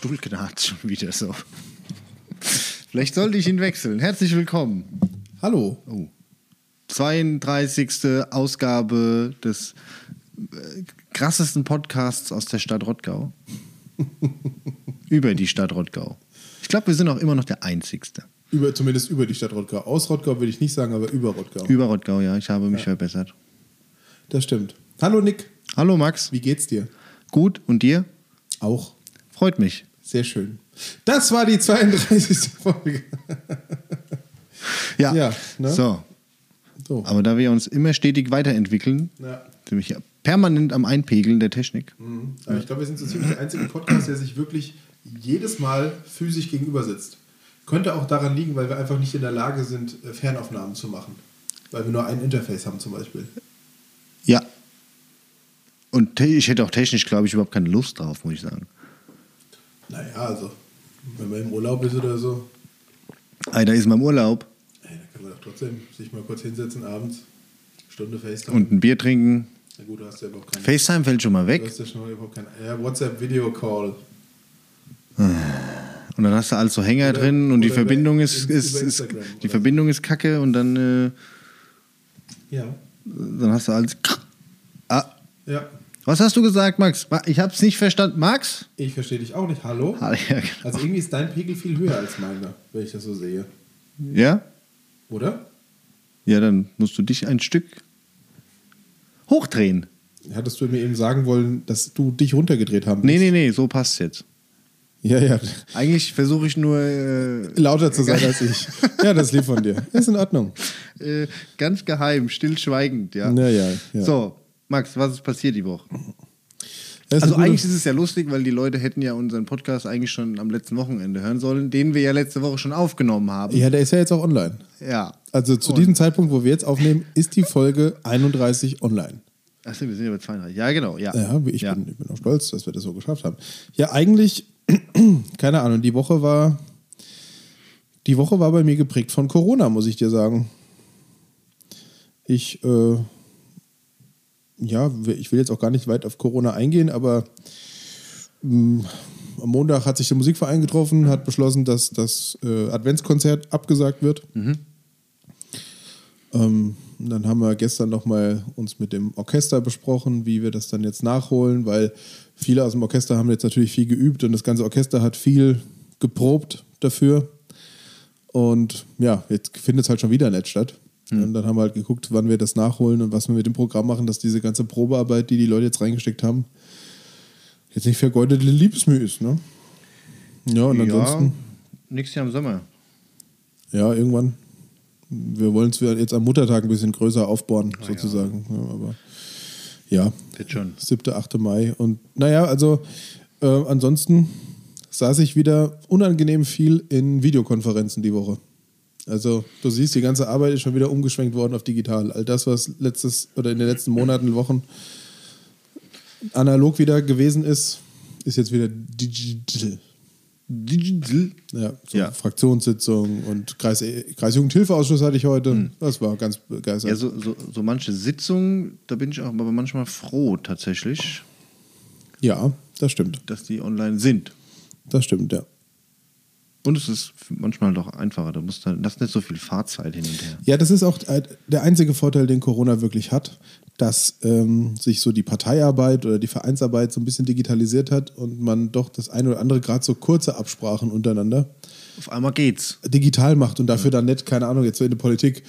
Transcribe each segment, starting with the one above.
Stuhl knarrt schon wieder so. Vielleicht sollte ich ihn wechseln. Herzlich willkommen. Hallo. Oh. 32. Ausgabe des äh, krassesten Podcasts aus der Stadt Rottgau. über die Stadt Rottgau. Ich glaube, wir sind auch immer noch der Einzigste. Über, zumindest über die Stadt Rottgau. Aus Rottgau würde ich nicht sagen, aber über Rottgau. Über Rottgau, ja. Ich habe mich verbessert. Das stimmt. Hallo Nick, Hallo Max. wie geht's dir? Gut. Und dir? Auch. Freut mich. Sehr schön. Das war die 32. Folge. Ja. Ja, ne? So. So. Aber da wir uns immer stetig weiterentwickeln, Ja. sind wir hier permanent am Einpegeln der Technik. Aber ich glaube, wir sind so ziemlich der einzige Podcast, der sich wirklich jedes Mal physisch gegenüber sitzt. Könnte auch daran liegen, weil wir einfach nicht in der Lage sind, äh, Fernaufnahmen zu machen. Weil wir nur ein Interface haben zum Beispiel. Ja. Und ich hätte auch technisch, glaube ich, überhaupt keine Lust drauf, muss ich sagen. Naja, also, wenn man im Urlaub ist oder so, Ey, da ist man im Urlaub ey, da kann man doch trotzdem sich mal kurz hinsetzen abends, Stunde FaceTime. und ein Bier trinken. Na gut, du hast ja überhaupt keinen. FaceTime fällt schon mal Du weg. hast ja schon mal überhaupt keinen. Ja, WhatsApp-Video-Call. Und dann hast du alles so Hänger Oder- drin und die Verbindung ist, ist, ist die Verbindung ist kacke und dann, äh, Ja. dann hast du alles. Ah, Ja. Was hast du gesagt, Max? Ma- Ich habe es nicht verstanden. Max? Ich verstehe dich auch nicht. Hallo? Ah, ja, genau. Also irgendwie ist dein Pegel viel höher als meiner, wenn ich das so sehe. ja? Oder? Ja, dann musst du dich ein Stück hochdrehen. Hattest du mir eben sagen wollen, dass du dich runtergedreht haben Nee, nee, nee, so passt jetzt. Ja, ja. Eigentlich versuche ich nur äh, Lauter zu sein als ich. Ja, das ist lieb von dir. Ist in Ordnung. äh, ganz geheim, stillschweigend, ja. Ja, ja, ja. So, Max, was ist passiert die Woche? Also eigentlich ist es ja lustig, weil die Leute hätten ja unseren Podcast eigentlich schon am letzten Wochenende hören sollen, den wir ja letzte Woche schon aufgenommen haben. Ja, der ist ja jetzt auch online. Ja. Also zu Und- diesem Zeitpunkt, wo wir jetzt aufnehmen, ist die Folge 31 online. Achso, wir sind ja bei 32. Ja, genau, ja. Ja, ich, ja. Bin, ich bin auch stolz, dass wir das so geschafft haben. Ja, eigentlich, keine Ahnung, die Woche war, die Woche war bei mir geprägt von Corona, muss ich dir sagen. Ich, äh, ja, ich will jetzt auch gar nicht weit auf Corona eingehen, aber mh, am Montag hat sich der Musikverein getroffen, hat beschlossen, dass das äh, Adventskonzert abgesagt wird. Ähm, und dann haben wir gestern nochmal uns mit dem Orchester besprochen, wie wir das dann jetzt nachholen, weil viele aus dem Orchester haben jetzt natürlich viel geübt und das ganze Orchester hat viel geprobt dafür. Und ja, jetzt findet es halt schon wieder nicht statt. Und dann haben wir halt geguckt, wann wir das nachholen und was wir mit dem Programm machen, dass diese ganze Probearbeit, die die Leute jetzt reingesteckt haben, jetzt nicht vergeudete Liebesmüh ist. Ne? Ja, und ansonsten. ja, nächstes Jahr im Sommer. Ja, irgendwann. Wir wollen es jetzt am Muttertag ein bisschen größer aufbauen, sozusagen. Ja. aber ja, Wird schon. 7., 8. Mai. Und naja, also äh, ansonsten saß ich wieder unangenehm viel in Videokonferenzen die Woche. Also du siehst, die ganze Arbeit ist schon wieder umgeschwenkt worden auf digital. All das, was letztes oder in den letzten Monaten, Wochen analog wieder gewesen ist, ist jetzt wieder digital. Digital. Ja, so Ja. Fraktionssitzung und Kreis, Kreisjugendhilfeausschuss hatte ich heute. Das war ganz begeistert. Ja, so, so, so manche Sitzungen, da bin ich auch aber manchmal froh tatsächlich, Ja, das stimmt. dass die online sind. Das stimmt, ja. Und es ist manchmal doch einfacher. Da musst du, das ist nicht so viel Fahrzeit hin und her. Ja, das ist auch der einzige Vorteil, den Corona wirklich hat, dass ähm, sich so die Parteiarbeit oder die Vereinsarbeit so ein bisschen digitalisiert hat und man doch das eine oder andere, gerade so kurze Absprachen untereinander, Auf einmal geht's. digital macht und dafür dann nicht, keine Ahnung, jetzt so in der Politik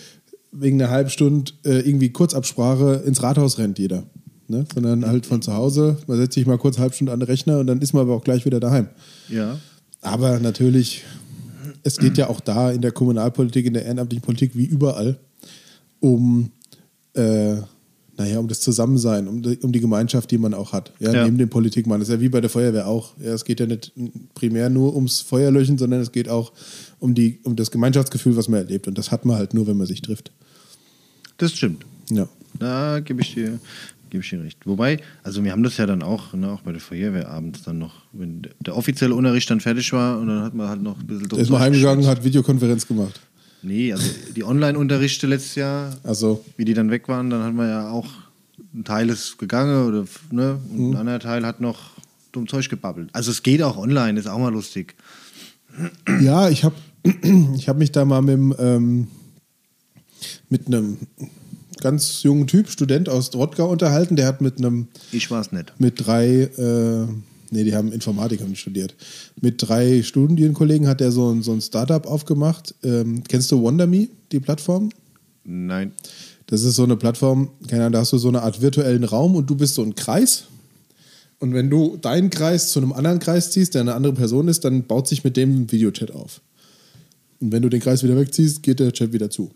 wegen einer halben Stunde äh, irgendwie Kurzabsprache ins Rathaus rennt jeder. Ne? Sondern halt von zu Hause, man setzt sich mal kurz eine halbe Stunde an den Rechner und dann ist man aber auch gleich wieder daheim. Ja. Aber natürlich, es geht ja auch da in der Kommunalpolitik, in der ehrenamtlichen Politik wie überall um, äh, naja, um das Zusammensein, um die, um die Gemeinschaft, die man auch hat. Ja, Ja. Neben dem Politikmann. Das ist ja wie bei der Feuerwehr auch. Ja, es geht ja nicht primär nur ums Feuerlöschen, sondern es geht auch um, die, um das Gemeinschaftsgefühl, was man erlebt. Und das hat man halt nur, wenn man sich trifft. Das stimmt. Ja. Da gebe ich dir, gebe ich dir recht. Wobei, also wir haben das ja dann auch, ne, auch bei der Feuerwehr abends dann noch, wenn der offizielle Unterricht dann fertig war und dann hat man halt noch ein bisschen Der ist mal heimgegangen, hat Videokonferenz gemacht. Nee, also die Online-Unterrichte letztes Jahr, Also, wie die dann weg waren, dann hat man ja auch, ein Teil ist gegangen oder, ne, und Mhm. ein anderer Teil hat noch dumm Zeug gebabbelt. Also es geht auch online, ist auch mal lustig. Ja, ich habe ich hab mich da mal mit, ähm, mit einem ganz jungen Typ, Student aus Rottgau unterhalten. Der hat mit einem, Ich war es nicht. mit drei, äh, nee, die haben Informatik haben die studiert. Mit drei Studienkollegen hat er so, ein- so ein Startup aufgemacht. Ähm, kennst du WonderMe, die Plattform? Nein. Das ist so eine Plattform, keine Ahnung, da hast du so eine Art virtuellen Raum und du bist so ein Kreis. Und wenn du deinen Kreis zu einem anderen Kreis ziehst, der eine andere Person ist, dann baut sich mit dem ein Videochat auf. Und wenn du den Kreis wieder wegziehst, geht der Chat wieder zu.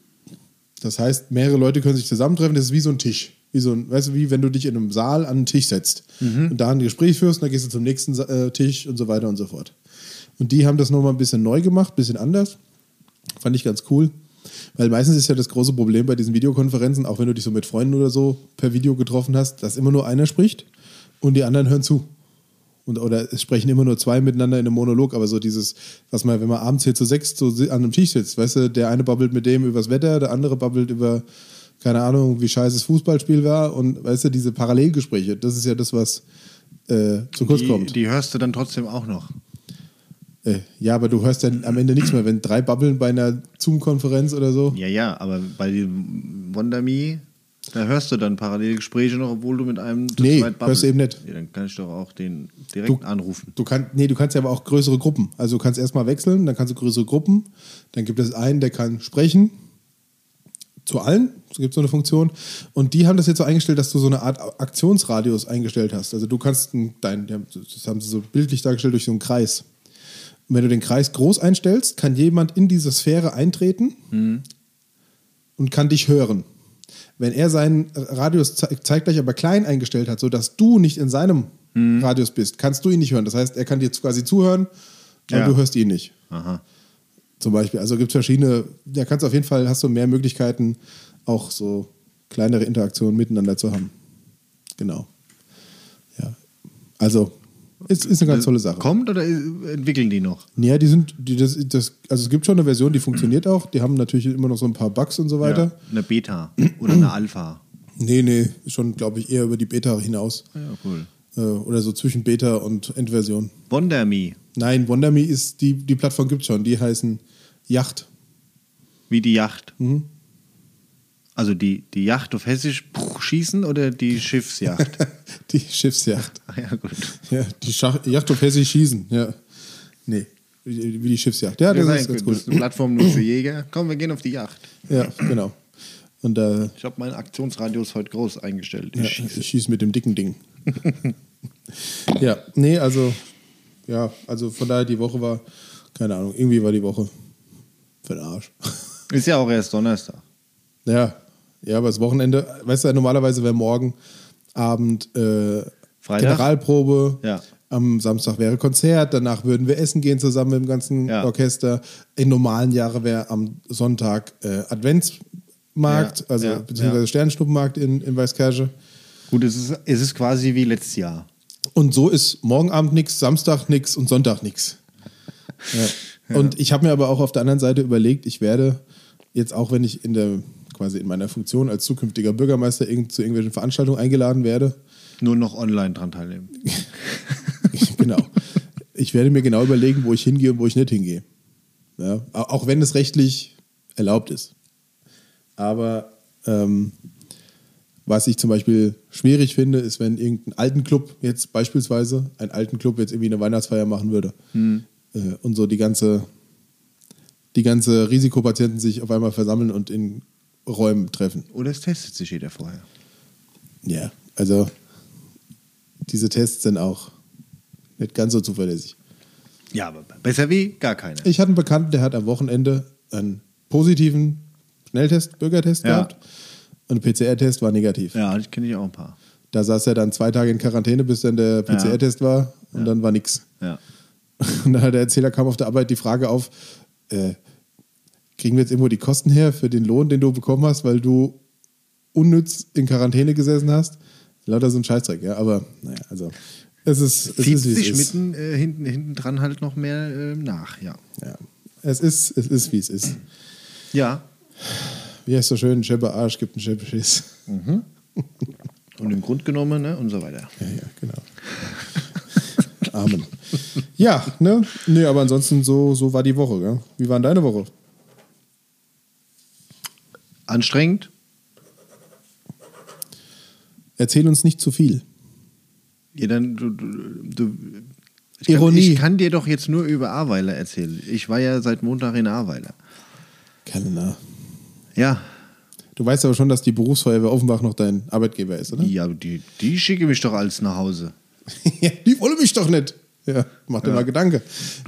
Das heißt, mehrere Leute können sich zusammentreffen, das ist wie so ein Tisch. Wie so ein, weißt du, wie wenn du dich in einem Saal an einen Tisch setzt und da ein Gespräch führst, dann gehst du zum nächsten äh, Tisch und so weiter und so fort. Und die haben das nochmal ein bisschen neu gemacht, ein bisschen anders. Fand ich ganz cool. Weil meistens ist ja das große Problem bei diesen Videokonferenzen, auch wenn du dich so mit Freunden oder so per Video getroffen hast, dass immer nur einer spricht und die anderen hören zu. Und, oder es sprechen immer nur zwei miteinander in einem Monolog, aber so dieses, was man, wenn man abends hier zu sechs so an einem Tisch sitzt, weißt du, der eine babbelt mit dem übers Wetter, der andere babbelt über, keine Ahnung, wie scheiße das Fußballspiel war und weißt du, diese Parallelgespräche, das ist ja das, was äh, zu kurz Die, kommt. die hörst du dann trotzdem auch noch. Äh, ja, aber du hörst dann am Ende nichts mehr, wenn drei babbeln bei einer Zoom-Konferenz oder so. Ja, ja, aber bei WonderMe, da hörst du dann Parallelgespräche noch, obwohl du mit einem zu Nee, zweit hörst du eben nicht. Ja, dann kann ich doch auch den direkt anrufen. Du kannst, nee, du kannst ja aber auch größere Gruppen. Also du kannst erstmal wechseln, dann kannst du größere Gruppen. Dann gibt es einen, der kann sprechen. Zu allen. Es gibt so eine Funktion. Und die haben das jetzt so eingestellt, dass du so eine Art Aktionsradius eingestellt hast. Also du kannst dein, das haben sie so bildlich dargestellt durch so einen Kreis. Und wenn du den Kreis groß einstellst, kann jemand in diese Sphäre eintreten und kann dich hören. Wenn er seinen Radius ze zeitgleich aber klein eingestellt hat, sodass du nicht in seinem Radius bist, kannst du ihn nicht hören. Das heißt, er kann dir quasi zuhören, aber Ja. du hörst ihn nicht. Aha. Zum Beispiel. Also gibt es verschiedene, da kannst du auf jeden Fall, hast du mehr Möglichkeiten, auch so kleinere Interaktionen miteinander zu haben. Genau. Ja. Also, ist, ist eine ganz tolle Sache. Kommt oder entwickeln die noch? Ja, die sind, die, das, das, also es gibt schon eine Version, die funktioniert auch. Die haben natürlich immer noch so ein paar Bugs und so weiter. Ja, eine Beta oder eine Alpha. Nee, nee, schon, glaube ich, eher über die Beta hinaus. Ja, cool. Äh, oder so zwischen Beta und Endversion. WonderMe, Nein, WonderMe ist, die, die Plattform gibt schon. Die heißen Yacht. wie die Yacht. Mhm. Also die, die Yacht auf Hessisch puh, schießen oder die Schiffsjacht? Die Schiffsjacht. Ah, ja, gut. Ja, die Schach Yacht auf Hessisch schießen. Ja. Nee, wie die Schiffsjacht. Ja, das Ja, ist gut. ganz Das cool. ist eine Plattform nur für Jäger. Komm, wir gehen auf die Yacht. Ja, genau. Und äh, Ich habe meinen Aktionsradius heute groß eingestellt. Ich ja, schieße. ich schieße mit dem dicken Ding. ja, nee, also, ja, also von daher, die Woche war, keine Ahnung, irgendwie war die Woche für den Arsch. Ist ja auch erst Donnerstag. Ja, ja, aber das Wochenende, weißt du, normalerweise wäre morgen Abend äh? Generalprobe. Ja. Am Samstag wäre Konzert, danach würden wir essen gehen zusammen mit dem ganzen Ja. Orchester. In normalen Jahren wäre am Sonntag äh, Adventsmarkt, Ja, also beziehungsweise. Sternschnuppenmarkt in, in Weißkirche. Gut, es ist, es ist quasi wie letztes Jahr. Und so ist morgen Abend nichts, Samstag nichts und Sonntag nichts. Ja. Und ich habe mir aber auch auf der anderen Seite überlegt, ich werde jetzt auch, wenn ich in der quasi in meiner Funktion als zukünftiger Bürgermeister zu irgendwelchen Veranstaltungen eingeladen werde, Nur noch online dran teilnehmen. genau, ich werde mir genau überlegen, wo ich hingehe und wo ich nicht hingehe. Ja, au- auch wenn es rechtlich erlaubt ist. Aber ähm, was ich zum Beispiel schwierig finde, ist, wenn irgendein alten Club jetzt beispielsweise, ein alten Club jetzt irgendwie eine Weihnachtsfeier machen würde äh, und so die ganze, die ganze Risikopatienten sich auf einmal versammeln und in Räumen treffen. Oder es testet sich jeder vorher. Ja, also diese Tests sind auch nicht ganz so zuverlässig. Ja, aber besser wie gar keine. Ich hatte einen Bekannten, der hat am Wochenende einen positiven Schnelltest, Bürgertest Ja. gehabt und der PCR-Test war negativ. Ja, ich kenne ich auch ein paar. Da saß er dann zwei Tage in Quarantäne, bis dann der PCR-Test war und dann war nix. Ja. Und dann hat der Erzähler kam auf der Arbeit die Frage auf, äh, kriegen wir jetzt irgendwo die Kosten her für den Lohn, den du bekommen hast, weil du unnütz in Quarantäne gesessen hast? Lauter so ein Scheißdreck, ja, aber naja, also es ist, es Zieht ist, wie es sich ist. mitten äh, hinten, hinten dran halt noch mehr äh, nach, ja. Ja. Es ist, es ist, wie es ist. Ja. Wie heißt so schön, Schepper Arsch gibt einen Schepper Schiss. Und im Grund genommen, ne, und so weiter. Ja, ja, genau. Amen. ja, ne? Nee, aber ansonsten so, so war die Woche, gell? Wie war denn deine Woche? Anstrengend? Erzähl uns nicht zu viel. Ja, dann, du, du, ich Ironie. Kann, ich kann dir doch jetzt nur über Ahrweiler erzählen. Ich war ja seit Montag in Ahrweiler. Keine Ja, Du weißt aber schon, dass die Berufsfeuerwehr Offenbach noch dein Arbeitgeber ist, oder? ja die, die schicke mich doch alles nach Hause. Die wollen mich doch nicht. Ja, mach dir mal Gedanke.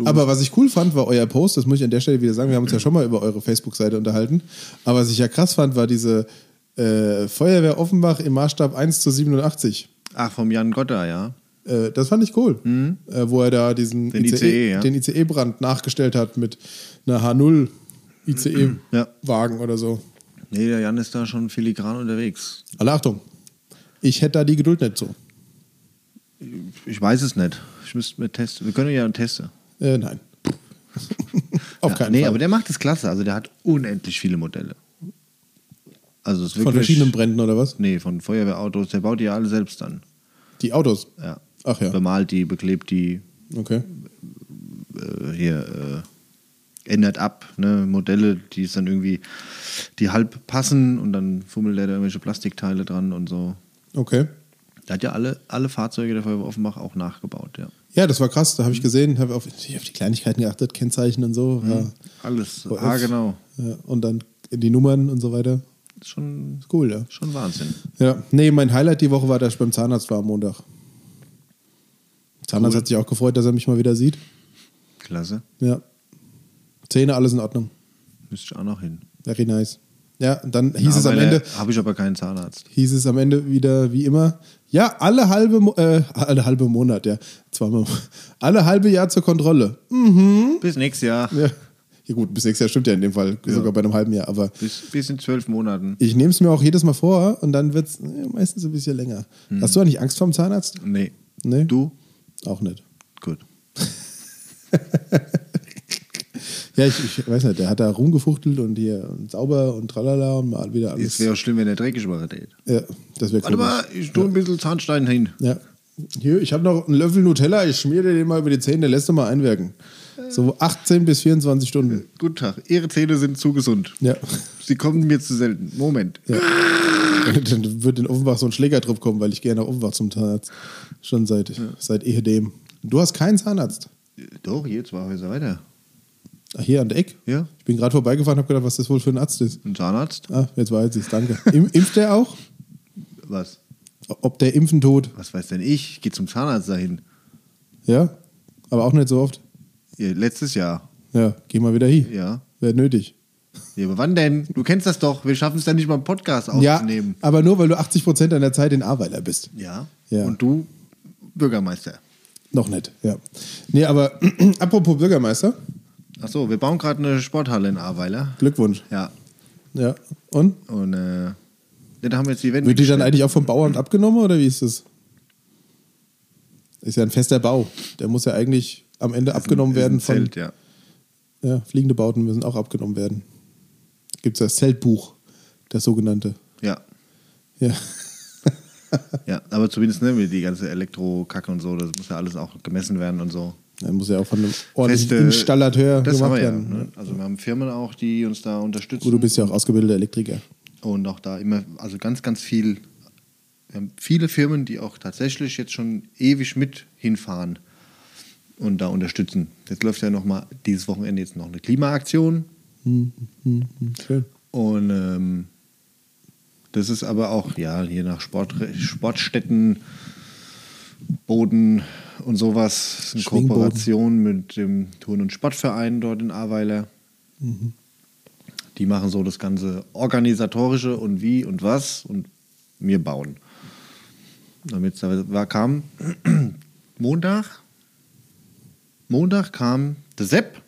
Aber was ich cool fand, war euer Post, das muss ich an der Stelle wieder sagen, wir haben uns ja schon mal über eure Facebook-Seite unterhalten. Aber was ich ja krass fand, war diese äh, Feuerwehr Offenbach im Maßstab 1 zu 87. Ach, vom Jan Gotter, ja. Äh, das fand ich cool. Äh, wo er da diesen Den ICE, ja. den ICE-Brand nachgestellt hat mit einer H0 Ja. ICE-Wagen oder so. Nee, der Jan ist da schon filigran unterwegs. Alle Achtung. Ich hätte da die Geduld nicht so. Ich weiß es nicht. Ich müsste mir testen. Wir können ja testen. Äh, nein. Auf ja, keinen nee, Fall. aber der macht es klasse. Also der hat unendlich viele Modelle. Also es ist Von wirklich. verschiedenen Bränden oder was? Nee, von Feuerwehrautos. Der baut die ja alle selbst an. Die Autos. Ja. Ach ja. Bemalt die, beklebt die, Okay. äh, hier äh, ändert ab, ne? Modelle, die es dann irgendwie, die halb passen und dann fummelt er da irgendwelche Plastikteile dran und so. Okay. Der hat ja alle, alle Fahrzeuge der Feuerwehr Offenbach auch nachgebaut, ja. Ja, das war krass. Da habe ich gesehen, habe auf, auf die Kleinigkeiten geachtet, Kennzeichen und so. Ja. Alles, ah genau. Ja. Und dann die Nummern und so weiter. Ist schon, Ist cool, ja. schon Wahnsinn. Ja. Nee, mein Highlight die Woche war, dass ich beim Zahnarzt war am Montag. Zahnarzt Cool. hat sich auch gefreut, dass er mich mal wieder sieht. Klasse. Ja. Zähne, alles in Ordnung. Müsste ich auch noch hin. Very nice. Ja, dann hieß es am Ende, Habe ich aber keinen Zahnarzt. hieß es am Ende wieder wie immer, ja, alle halbe, äh, alle halbe Monat, ja, zweimal, alle halbe Jahr zur Kontrolle. Mhm. Bis nächstes Jahr. Ja. ja gut, bis nächstes Jahr stimmt ja in dem Fall, sogar bei einem halben Jahr, aber Bis, bis in zwölf Monaten. ich nehme es mir auch jedes Mal vor und dann wird es meistens ein bisschen länger. Hast du eigentlich Angst vor dem Zahnarzt? Nee. Nee? Du? Auch nicht. Gut. Ja, ich, ich weiß nicht, der hat da rumgefuchtelt und hier und sauber und tralala und mal wieder alles. Es wäre auch schlimm, wenn der dreckig wäre. Ja, das wäre Warte cool. mal, ich tue ein bisschen Zahnstein hin. Ja. Hier, ich habe noch einen Löffel Nutella, ich schmier dir den mal über die Zähne, der lässt du mal einwirken. So 18 bis 24 Stunden. Guten Tag. Ihre Zähne sind zu gesund. Ja. Sie kommen mir zu selten. Moment. Dann wird in Offenbach so ein Schlägertrupp kommen, weil ich gehe nach Offenbach zum Zahnarzt. Schon seit, seit ehedem. Du hast keinen Zahnarzt. Doch, hier zwei Häuser weiter. Ach, hier an der Eck? Ja. Ich bin gerade vorbeigefahren und habe gedacht, was das wohl für ein Arzt ist. Ein Zahnarzt? Ah, jetzt weiß ich danke. Im, impft der auch? Was? Ob der impfen tut? Was weiß denn ich? Ich gehe zum Zahnarzt dahin. Ja? Aber auch nicht so oft? Ja, letztes Jahr. Ja, geh mal wieder hin. Ja. Wäre nötig. ja. Aber wann denn? Du kennst das doch. Wir schaffen es ja nicht mal im Podcast Ja, aufzunehmen. aber nur, weil du 80% deiner Zeit in Ahrweiler bist. Ja. Ja. Und du Bürgermeister. Noch nicht, ja. Nee, aber apropos Bürgermeister, Achso, wir bauen gerade eine Sporthalle in Ahrweiler. Glückwunsch. Ja. Ja. Und? Und äh, da haben wir jetzt die Wände Wird die dann gestellt. eigentlich auch vom Bauamt abgenommen oder wie ist das? Ist ja ein fester Bau. Der muss ja eigentlich am Ende abgenommen Ist ein werden von. Zelt, ja. Ja, fliegende Bauten müssen auch abgenommen werden. Gibt es das Zeltbuch, das sogenannte. Ja. Ja. Ja, aber zumindest ne, die ganze Elektrokacke und so, das muss ja alles auch gemessen werden und so. Dann muss ja auch von einem ordentlichen Feste- Installateur das gemacht haben wir ja, werden. ne? Also wir haben Firmen auch, die uns da unterstützen. Gut, du bist ja auch ausgebildeter Elektriker. Und auch da immer, also ganz, ganz viel, wir haben viele Firmen, die auch tatsächlich jetzt schon ewig mit hinfahren und da unterstützen. Jetzt läuft ja noch mal dieses Wochenende jetzt noch eine Klimaaktion Hm, hm, hm, schön. und ähm, das ist aber auch, ja, hier nach Sport, Sportstätten, Boden und sowas, in. Kooperation mit dem Turn- und Sportverein dort in Ahrweiler. Die machen so das ganze Organisatorische und wie und was und wir bauen. Damit da war, kam Montag, Montag kam der Sepp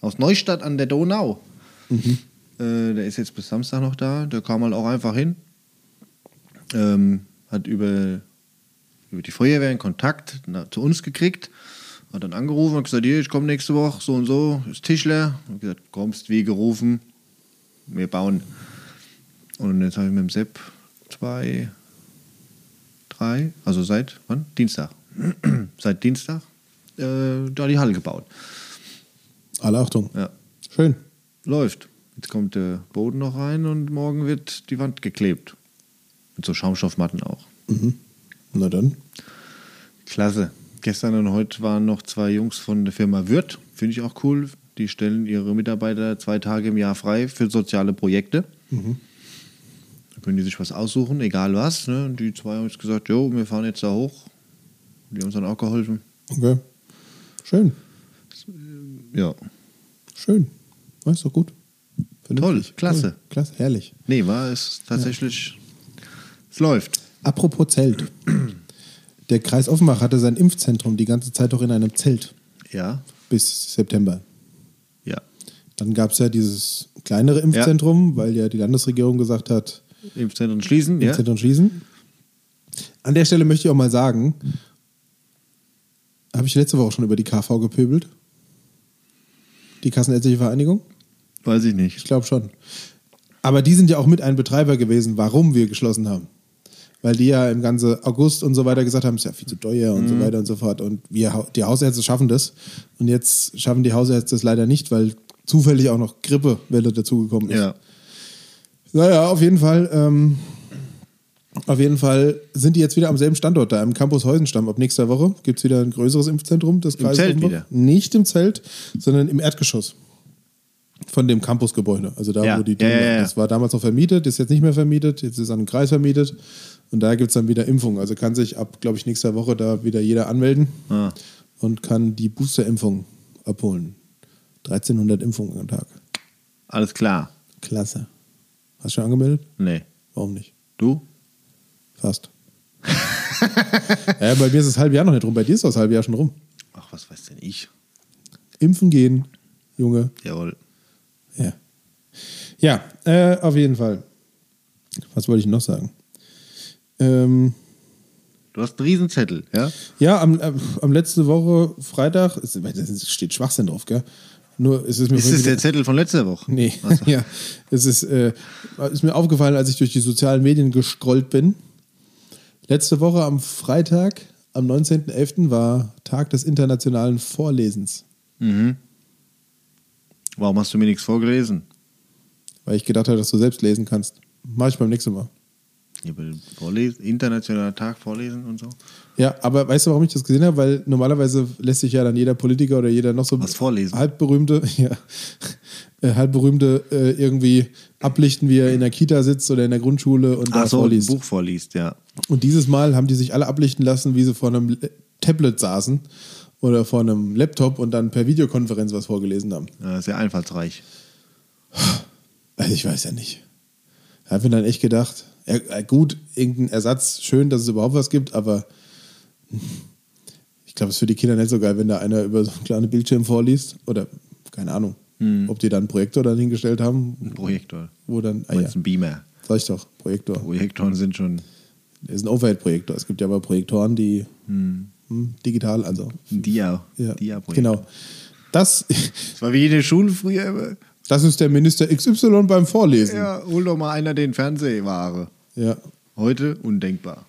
aus Neustadt an der Donau. Äh, der ist jetzt bis Samstag noch da. Der kam halt auch einfach hin. Ähm, hat über, über die Feuerwehr einen Kontakt na, zu uns gekriegt. Hat dann angerufen und gesagt, hier, ich komme nächste Woche, so und so, ist Tischler. Und gesagt, kommst wie gerufen, wir bauen. Und jetzt habe ich mit dem Sepp zwei, drei, also seit wann? Dienstag. seit Dienstag äh, da die Halle gebaut. Alle Achtung. Ja. Schön. Läuft. Jetzt kommt der Boden noch rein und morgen wird die Wand geklebt. Mit so Schaumstoffmatten auch. Na dann. Klasse. Gestern und heute waren noch zwei Jungs von der Firma Würth. Finde ich auch cool. Die stellen ihre Mitarbeiter zwei Tage im Jahr frei für soziale Projekte. Da können die sich was aussuchen, egal was. Ne? Die zwei haben jetzt gesagt, jo, wir fahren jetzt da hoch. Die haben uns dann auch geholfen. Okay. Schön. Ja. Schön. Ja, ist doch gut. Toll, klasse. Toll. Klasse, herrlich. Nee, war es tatsächlich. Es läuft. Apropos Zelt. Der Kreis Offenbach hatte sein Impfzentrum die ganze Zeit auch in einem Zelt Ja. bis September. Ja. Dann gab es ja dieses kleinere Impfzentrum, weil ja die Landesregierung gesagt hat, Impfzentren schließen. Ja. Impfzentrum schließen. An der Stelle möchte ich auch mal sagen, habe ich letzte Woche schon über die KV gepöbelt? Die Kassenärztliche Vereinigung? Weiß ich Ich nicht. glaube schon. Aber die sind ja auch mit ein Betreiber gewesen, warum wir geschlossen haben. Weil die ja im ganzen August und so weiter gesagt haben, es ist ja viel zu teuer und so weiter und so fort. Und wir, die Hausärzte schaffen das. Und jetzt schaffen die Hausärzte es leider nicht, weil zufällig auch noch Grippewelle dazugekommen ist. Ja. Naja, auf jeden Fall. Ähm, auf jeden Fall sind die jetzt wieder am selben Standort da, im Campus Heusenstamm. Ab nächster Woche gibt es wieder ein größeres Impfzentrum. Das Im Zelt wieder? Nicht im Zelt, sondern im Erdgeschoss von dem Campusgebäude. Also da, Ja, wo die ja, ja. Das war damals noch vermietet, ist jetzt nicht mehr vermietet, jetzt ist an den Kreis vermietet. Und da gibt es dann wieder Impfung. Also kann sich ab, glaube ich, nächster Woche da wieder jeder anmelden Ah. und kann die Boosterimpfung abholen. 1300 Impfungen am Tag. Alles klar. Klasse. Hast du schon angemeldet? Nee. Warum nicht? Du? Fast. ja, bei mir ist das halbe Jahr noch nicht rum. Bei dir ist das halbe Jahr schon rum. Ach, was weiß denn ich? Impfen gehen, Junge. Jawohl. Ja. Ja, äh, auf jeden Fall. Was wollte ich noch sagen? Ähm, Du hast einen Riesenzettel, ja? ja, am, äh, am letzte Woche, Freitag, es es steht Schwachsinn drauf, gell? Nur es ist mir Ist das der Zettel von letzter Woche? Nee, Ach so. ja. Es ist, äh, ist mir aufgefallen, als ich durch die sozialen Medien gescrollt bin. Letzte Woche am Freitag, am 19.11. war Tag des internationalen Vorlesens. Warum hast du mir nichts vorgelesen? Weil ich gedacht habe, dass du selbst lesen kannst. Mach ich beim nächsten Mal. Vorlesen, internationaler Tag vorlesen und so. Ja, aber weißt du, warum ich das gesehen habe? Weil normalerweise lässt sich ja dann jeder Politiker oder jeder noch so Was vorlesen? halbberühmte, ja, äh, halbberühmte äh, irgendwie ablichten, wie er in der Kita sitzt oder in der Grundschule und da Ach so, ein vorliest. Buch vorliest, ja. Und dieses Mal haben die sich alle ablichten lassen, wie sie vor einem Le- Tablet saßen oder vor einem Laptop und dann per Videokonferenz was vorgelesen haben. ja. Sehr einfallsreich. Also ich weiß ja nicht. Da habe ich mir dann echt gedacht, ja, äh, gut, irgendein Ersatz, schön, dass es überhaupt was gibt, aber ich glaube, es ist für die Kinder nicht so geil, wenn da einer über so einen kleinen Bildschirm vorliest. Oder keine Ahnung, ob die dann einen Projektor dann hingestellt haben, Ein Projektor. wo dann, ah ja, ein Beamer. sag ich doch, Projektor. Projektoren sind schon Das ist ein Overhead-Projektor. Es gibt ja aber Projektoren, die hm, digital, also ein Dia. ja, Dia-Projektor. genau. Das, Das war wie in der Schule früher das ist der Minister XY beim Vorlesen. Ja, hol doch mal einer den Fernsehware. Ja. Heute undenkbar.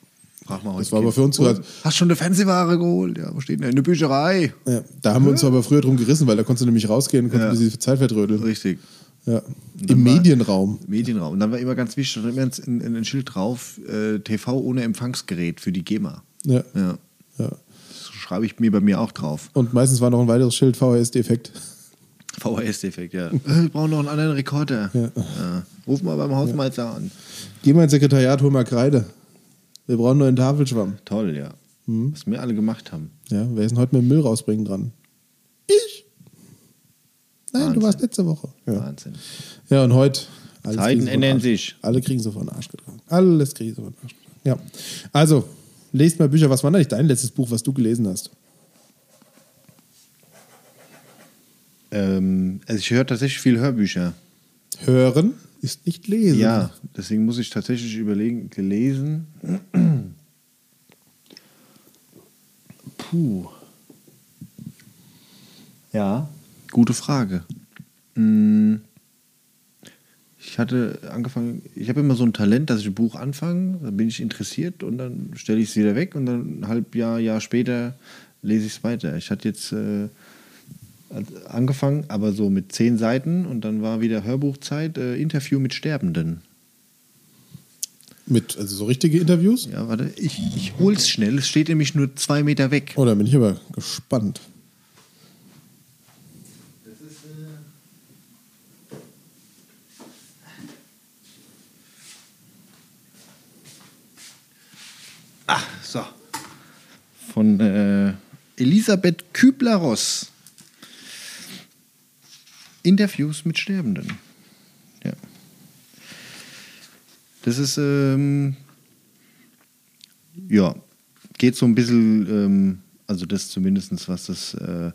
Frag mal heute. Das war aber für uns Oh, gerade- Hast schon eine Fernsehware geholt? Ja, wo steht denn? In der Bücherei. Ja, da haben wir uns aber früher drum gerissen, weil da konntest du nämlich rausgehen und konntest Ja. ein bisschen Zeit vertrödeln. Richtig. Ja. Im Medienraum. Medienraum. Und dann war immer ganz wichtig, da immer ein, ein, ein Schild drauf, äh, TV ohne Empfangsgerät für die GEMA. Ja. Ja. ja. Das schreibe ich mir bei mir auch drauf. Und meistens war noch ein weiteres Schild VHS-Defekt. VHS-Defekt, ja. Äh, Wir brauchen noch einen anderen Rekorder. Ja. Ja. Ruf mal beim Hausmeister an. Geh mal ins Sekretariat, hol mal Kreide. Wir brauchen nur einen Tafelschwamm. Toll, ja. Mhm. Was wir alle gemacht haben. Ja, wer ist denn heute mit dem Müll rausbringen dran? Ich. Nein, Wahnsinn. du warst letzte Woche. Ja, Wahnsinn. ja und heute. alles Zeiten ändern sich. Alle kriegen sie von den Arsch getragen. Alles kriegen sie von den Arsch getragen. Ja. Also, lest mal Bücher. Was war denn eigentlich dein letztes Buch, was du gelesen hast? Ähm, also ich höre tatsächlich viel Hörbücher. Hören ist nicht lesen. Ja, deswegen muss ich tatsächlich überlegen, gelesen. Puh. Ja, gute Frage. Mm. Ich hatte angefangen, ich habe immer so ein Talent, dass ich ein Buch anfange, dann bin ich interessiert und dann stelle ich es wieder weg und dann ein halb Jahr, Jahr später lese ich es weiter. Ich hatte jetzt äh, angefangen, aber so mit zehn Seiten und dann war wieder Hörbuchzeit, äh, Interview mit Sterbenden. Mit, also so richtige Interviews? Ja, warte, ich, ich hol's schnell. Es steht nämlich nur zwei Meter weg. Oh, da bin ich aber gespannt. Das ist. Äh ah, so. Von äh, Elisabeth Kübler-Ross. Interviews mit Sterbenden. Ja. Das ist, ähm, ja, geht so ein bisschen, ähm, also das zumindest, was das, äh,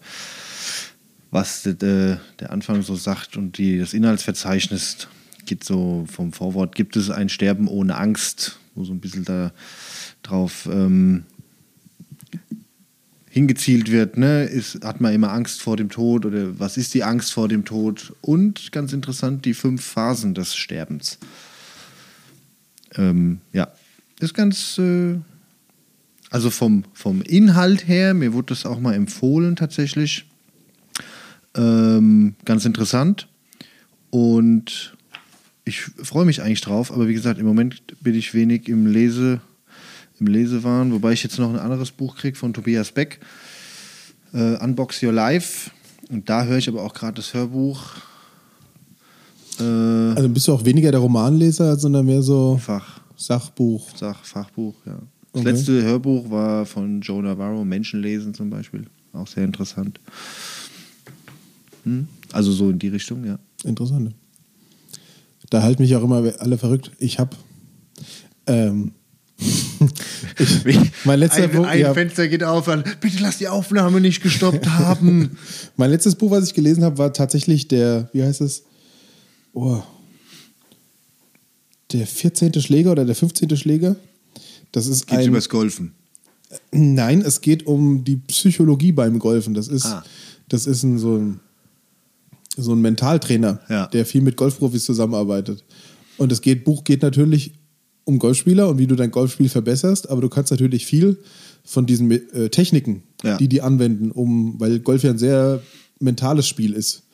was de, de, der Anfang so sagt und die, das Inhaltsverzeichnis geht so vom Vorwort, gibt es ein Sterben ohne Angst, wo so ein bisschen da drauf ähm, hingezielt wird, ne? Ist, hat man immer Angst vor dem Tod oder was ist die Angst vor dem Tod? Und ganz interessant, die fünf Phasen des Sterbens. Ähm, ja, ist ganz, äh, also vom, vom Inhalt her, mir wurde das auch mal empfohlen tatsächlich. Ähm, ganz interessant. Und ich freue mich eigentlich drauf, aber wie gesagt, im Moment bin ich wenig im Lese, im Lesewahn, wobei ich jetzt noch ein anderes Buch kriege von Tobias Beck, äh, Unbox Your Life. Und da höre ich aber auch gerade das Hörbuch. Äh, also bist du auch weniger der Romanleser, sondern mehr so Fach. Sachbuch. Sach, Fachbuch, ja. Das okay. letzte Hörbuch war von Joe Navarro, Menschenlesen zum Beispiel. Auch sehr interessant. Hm? Also so in die Richtung, ja. Interessant. Da halten mich auch immer alle verrückt. Ich habe ähm, ich, mein letzter ein, Buch, ein ja, Fenster geht auf, an, bitte lass die Aufnahme nicht gestoppt haben. mein letztes Buch, was ich gelesen habe, war tatsächlich der, wie heißt es? Oh, der 14. Schläger oder der 15. Schläger. Das ist Geht's ein, übers Golfen? Nein, es geht um die Psychologie beim Golfen. Das ist, ah. das ist ein, so, ein, so ein Mentaltrainer, ja. der viel mit Golfprofis zusammenarbeitet. Und das geht, Buch geht natürlich um Golfspieler und wie du dein Golfspiel verbesserst, aber du kannst natürlich viel von diesen äh, Techniken, ja. die die anwenden, um, weil Golf ja ein sehr mentales Spiel ist,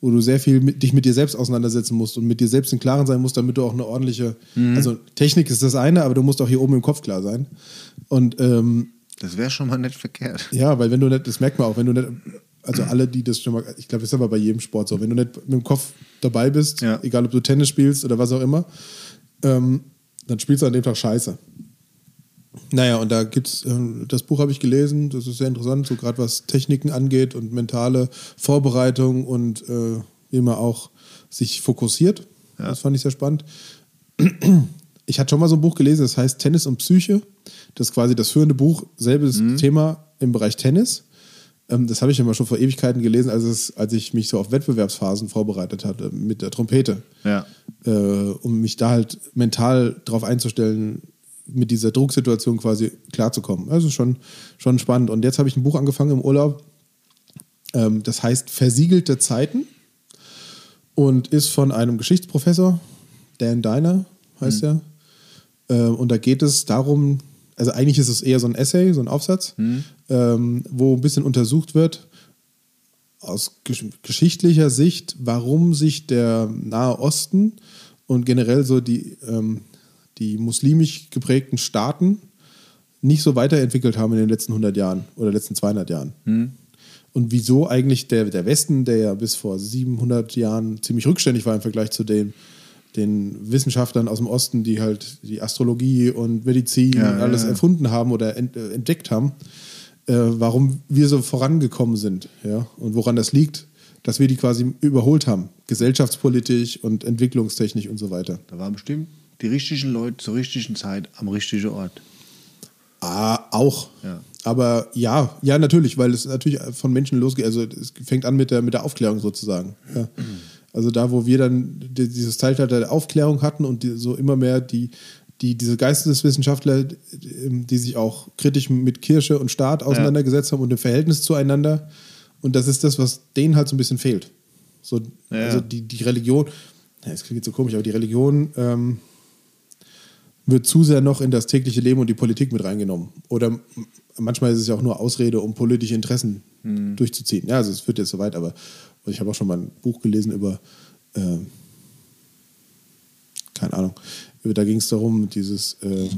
wo du sehr viel mit, dich mit dir selbst auseinandersetzen musst und mit dir selbst im Klaren sein musst, damit du auch eine ordentliche, mhm. also Technik ist das eine, aber du musst auch hier oben im Kopf klar sein. Und ähm, das wäre schon mal nicht verkehrt. Ja, weil wenn du nicht, das merkt man auch, wenn du nicht, also alle, die das schon mal, ich glaube, das ist aber bei jedem Sport so, wenn du nicht mit dem Kopf dabei bist, ja. egal ob du Tennis spielst oder was auch immer, ähm, dann spielst du an dem Tag scheiße. Naja, und da gibt's, äh, das Buch habe ich gelesen, das ist sehr interessant, so gerade was Techniken angeht und mentale Vorbereitung und äh, wie man auch sich fokussiert. Ja. Das fand ich sehr spannend. Ich hatte schon mal so ein Buch gelesen, das heißt Tennis und Psyche. Das ist quasi das führende Buch, selbes mhm. Thema im Bereich Tennis. Ähm, das habe ich immer schon vor Ewigkeiten gelesen, als, es, als ich mich so auf Wettbewerbsphasen vorbereitet hatte mit der Trompete. Ja. Äh, um mich da halt mental darauf einzustellen, mit dieser Drucksituation quasi klarzukommen. Also schon, schon spannend. Und jetzt habe ich ein Buch angefangen im Urlaub, ähm, das heißt Versiegelte Zeiten und ist von einem Geschichtsprofessor, Dan Diner heißt mhm. er. Äh, und da geht es darum, also eigentlich ist es eher so ein Essay, so ein Aufsatz, mhm. Ähm, wo ein bisschen untersucht wird, aus geschichtlicher Sicht, warum sich der Nahe Osten und generell so die, ähm, die muslimisch geprägten Staaten nicht so weiterentwickelt haben in den letzten 100 Jahren oder letzten 200 Jahren. Mhm. Und wieso eigentlich der, der Westen, der ja bis vor 700 Jahren ziemlich rückständig war im Vergleich zu dem, den Wissenschaftlern aus dem Osten, die halt die Astrologie und Medizin ja, und alles ja, ja. erfunden haben oder äh, entdeckt haben, äh, warum wir so vorangekommen sind. Ja? Und woran das liegt, dass wir die quasi überholt haben, gesellschaftspolitisch und entwicklungstechnisch und so weiter. Da waren bestimmt die richtigen Leute zur richtigen Zeit am richtigen Ort. Ah, auch. Ja. Aber ja, ja, natürlich, weil es natürlich von Menschen losgeht. Also es fängt an mit der, mit der Aufklärung sozusagen. Ja. Also da, wo wir dann dieses Zeitalter der Aufklärung hatten und die, so immer mehr die, die, diese Geisteswissenschaftler, die sich auch kritisch mit Kirche und Staat auseinandergesetzt ja. haben und dem Verhältnis zueinander. Und das ist das, was denen halt so ein bisschen fehlt. So, ja. Also die, die Religion. es klingt jetzt so komisch, aber die Religion ähm, wird zu sehr noch in das tägliche Leben und die Politik mit reingenommen. Oder manchmal ist es ja auch nur Ausrede, um politische Interessen durchzuziehen. Ja, also es wird jetzt soweit, aber ich habe auch schon mal ein Buch gelesen über, ähm, keine Ahnung, da ging es darum, dieses, äh,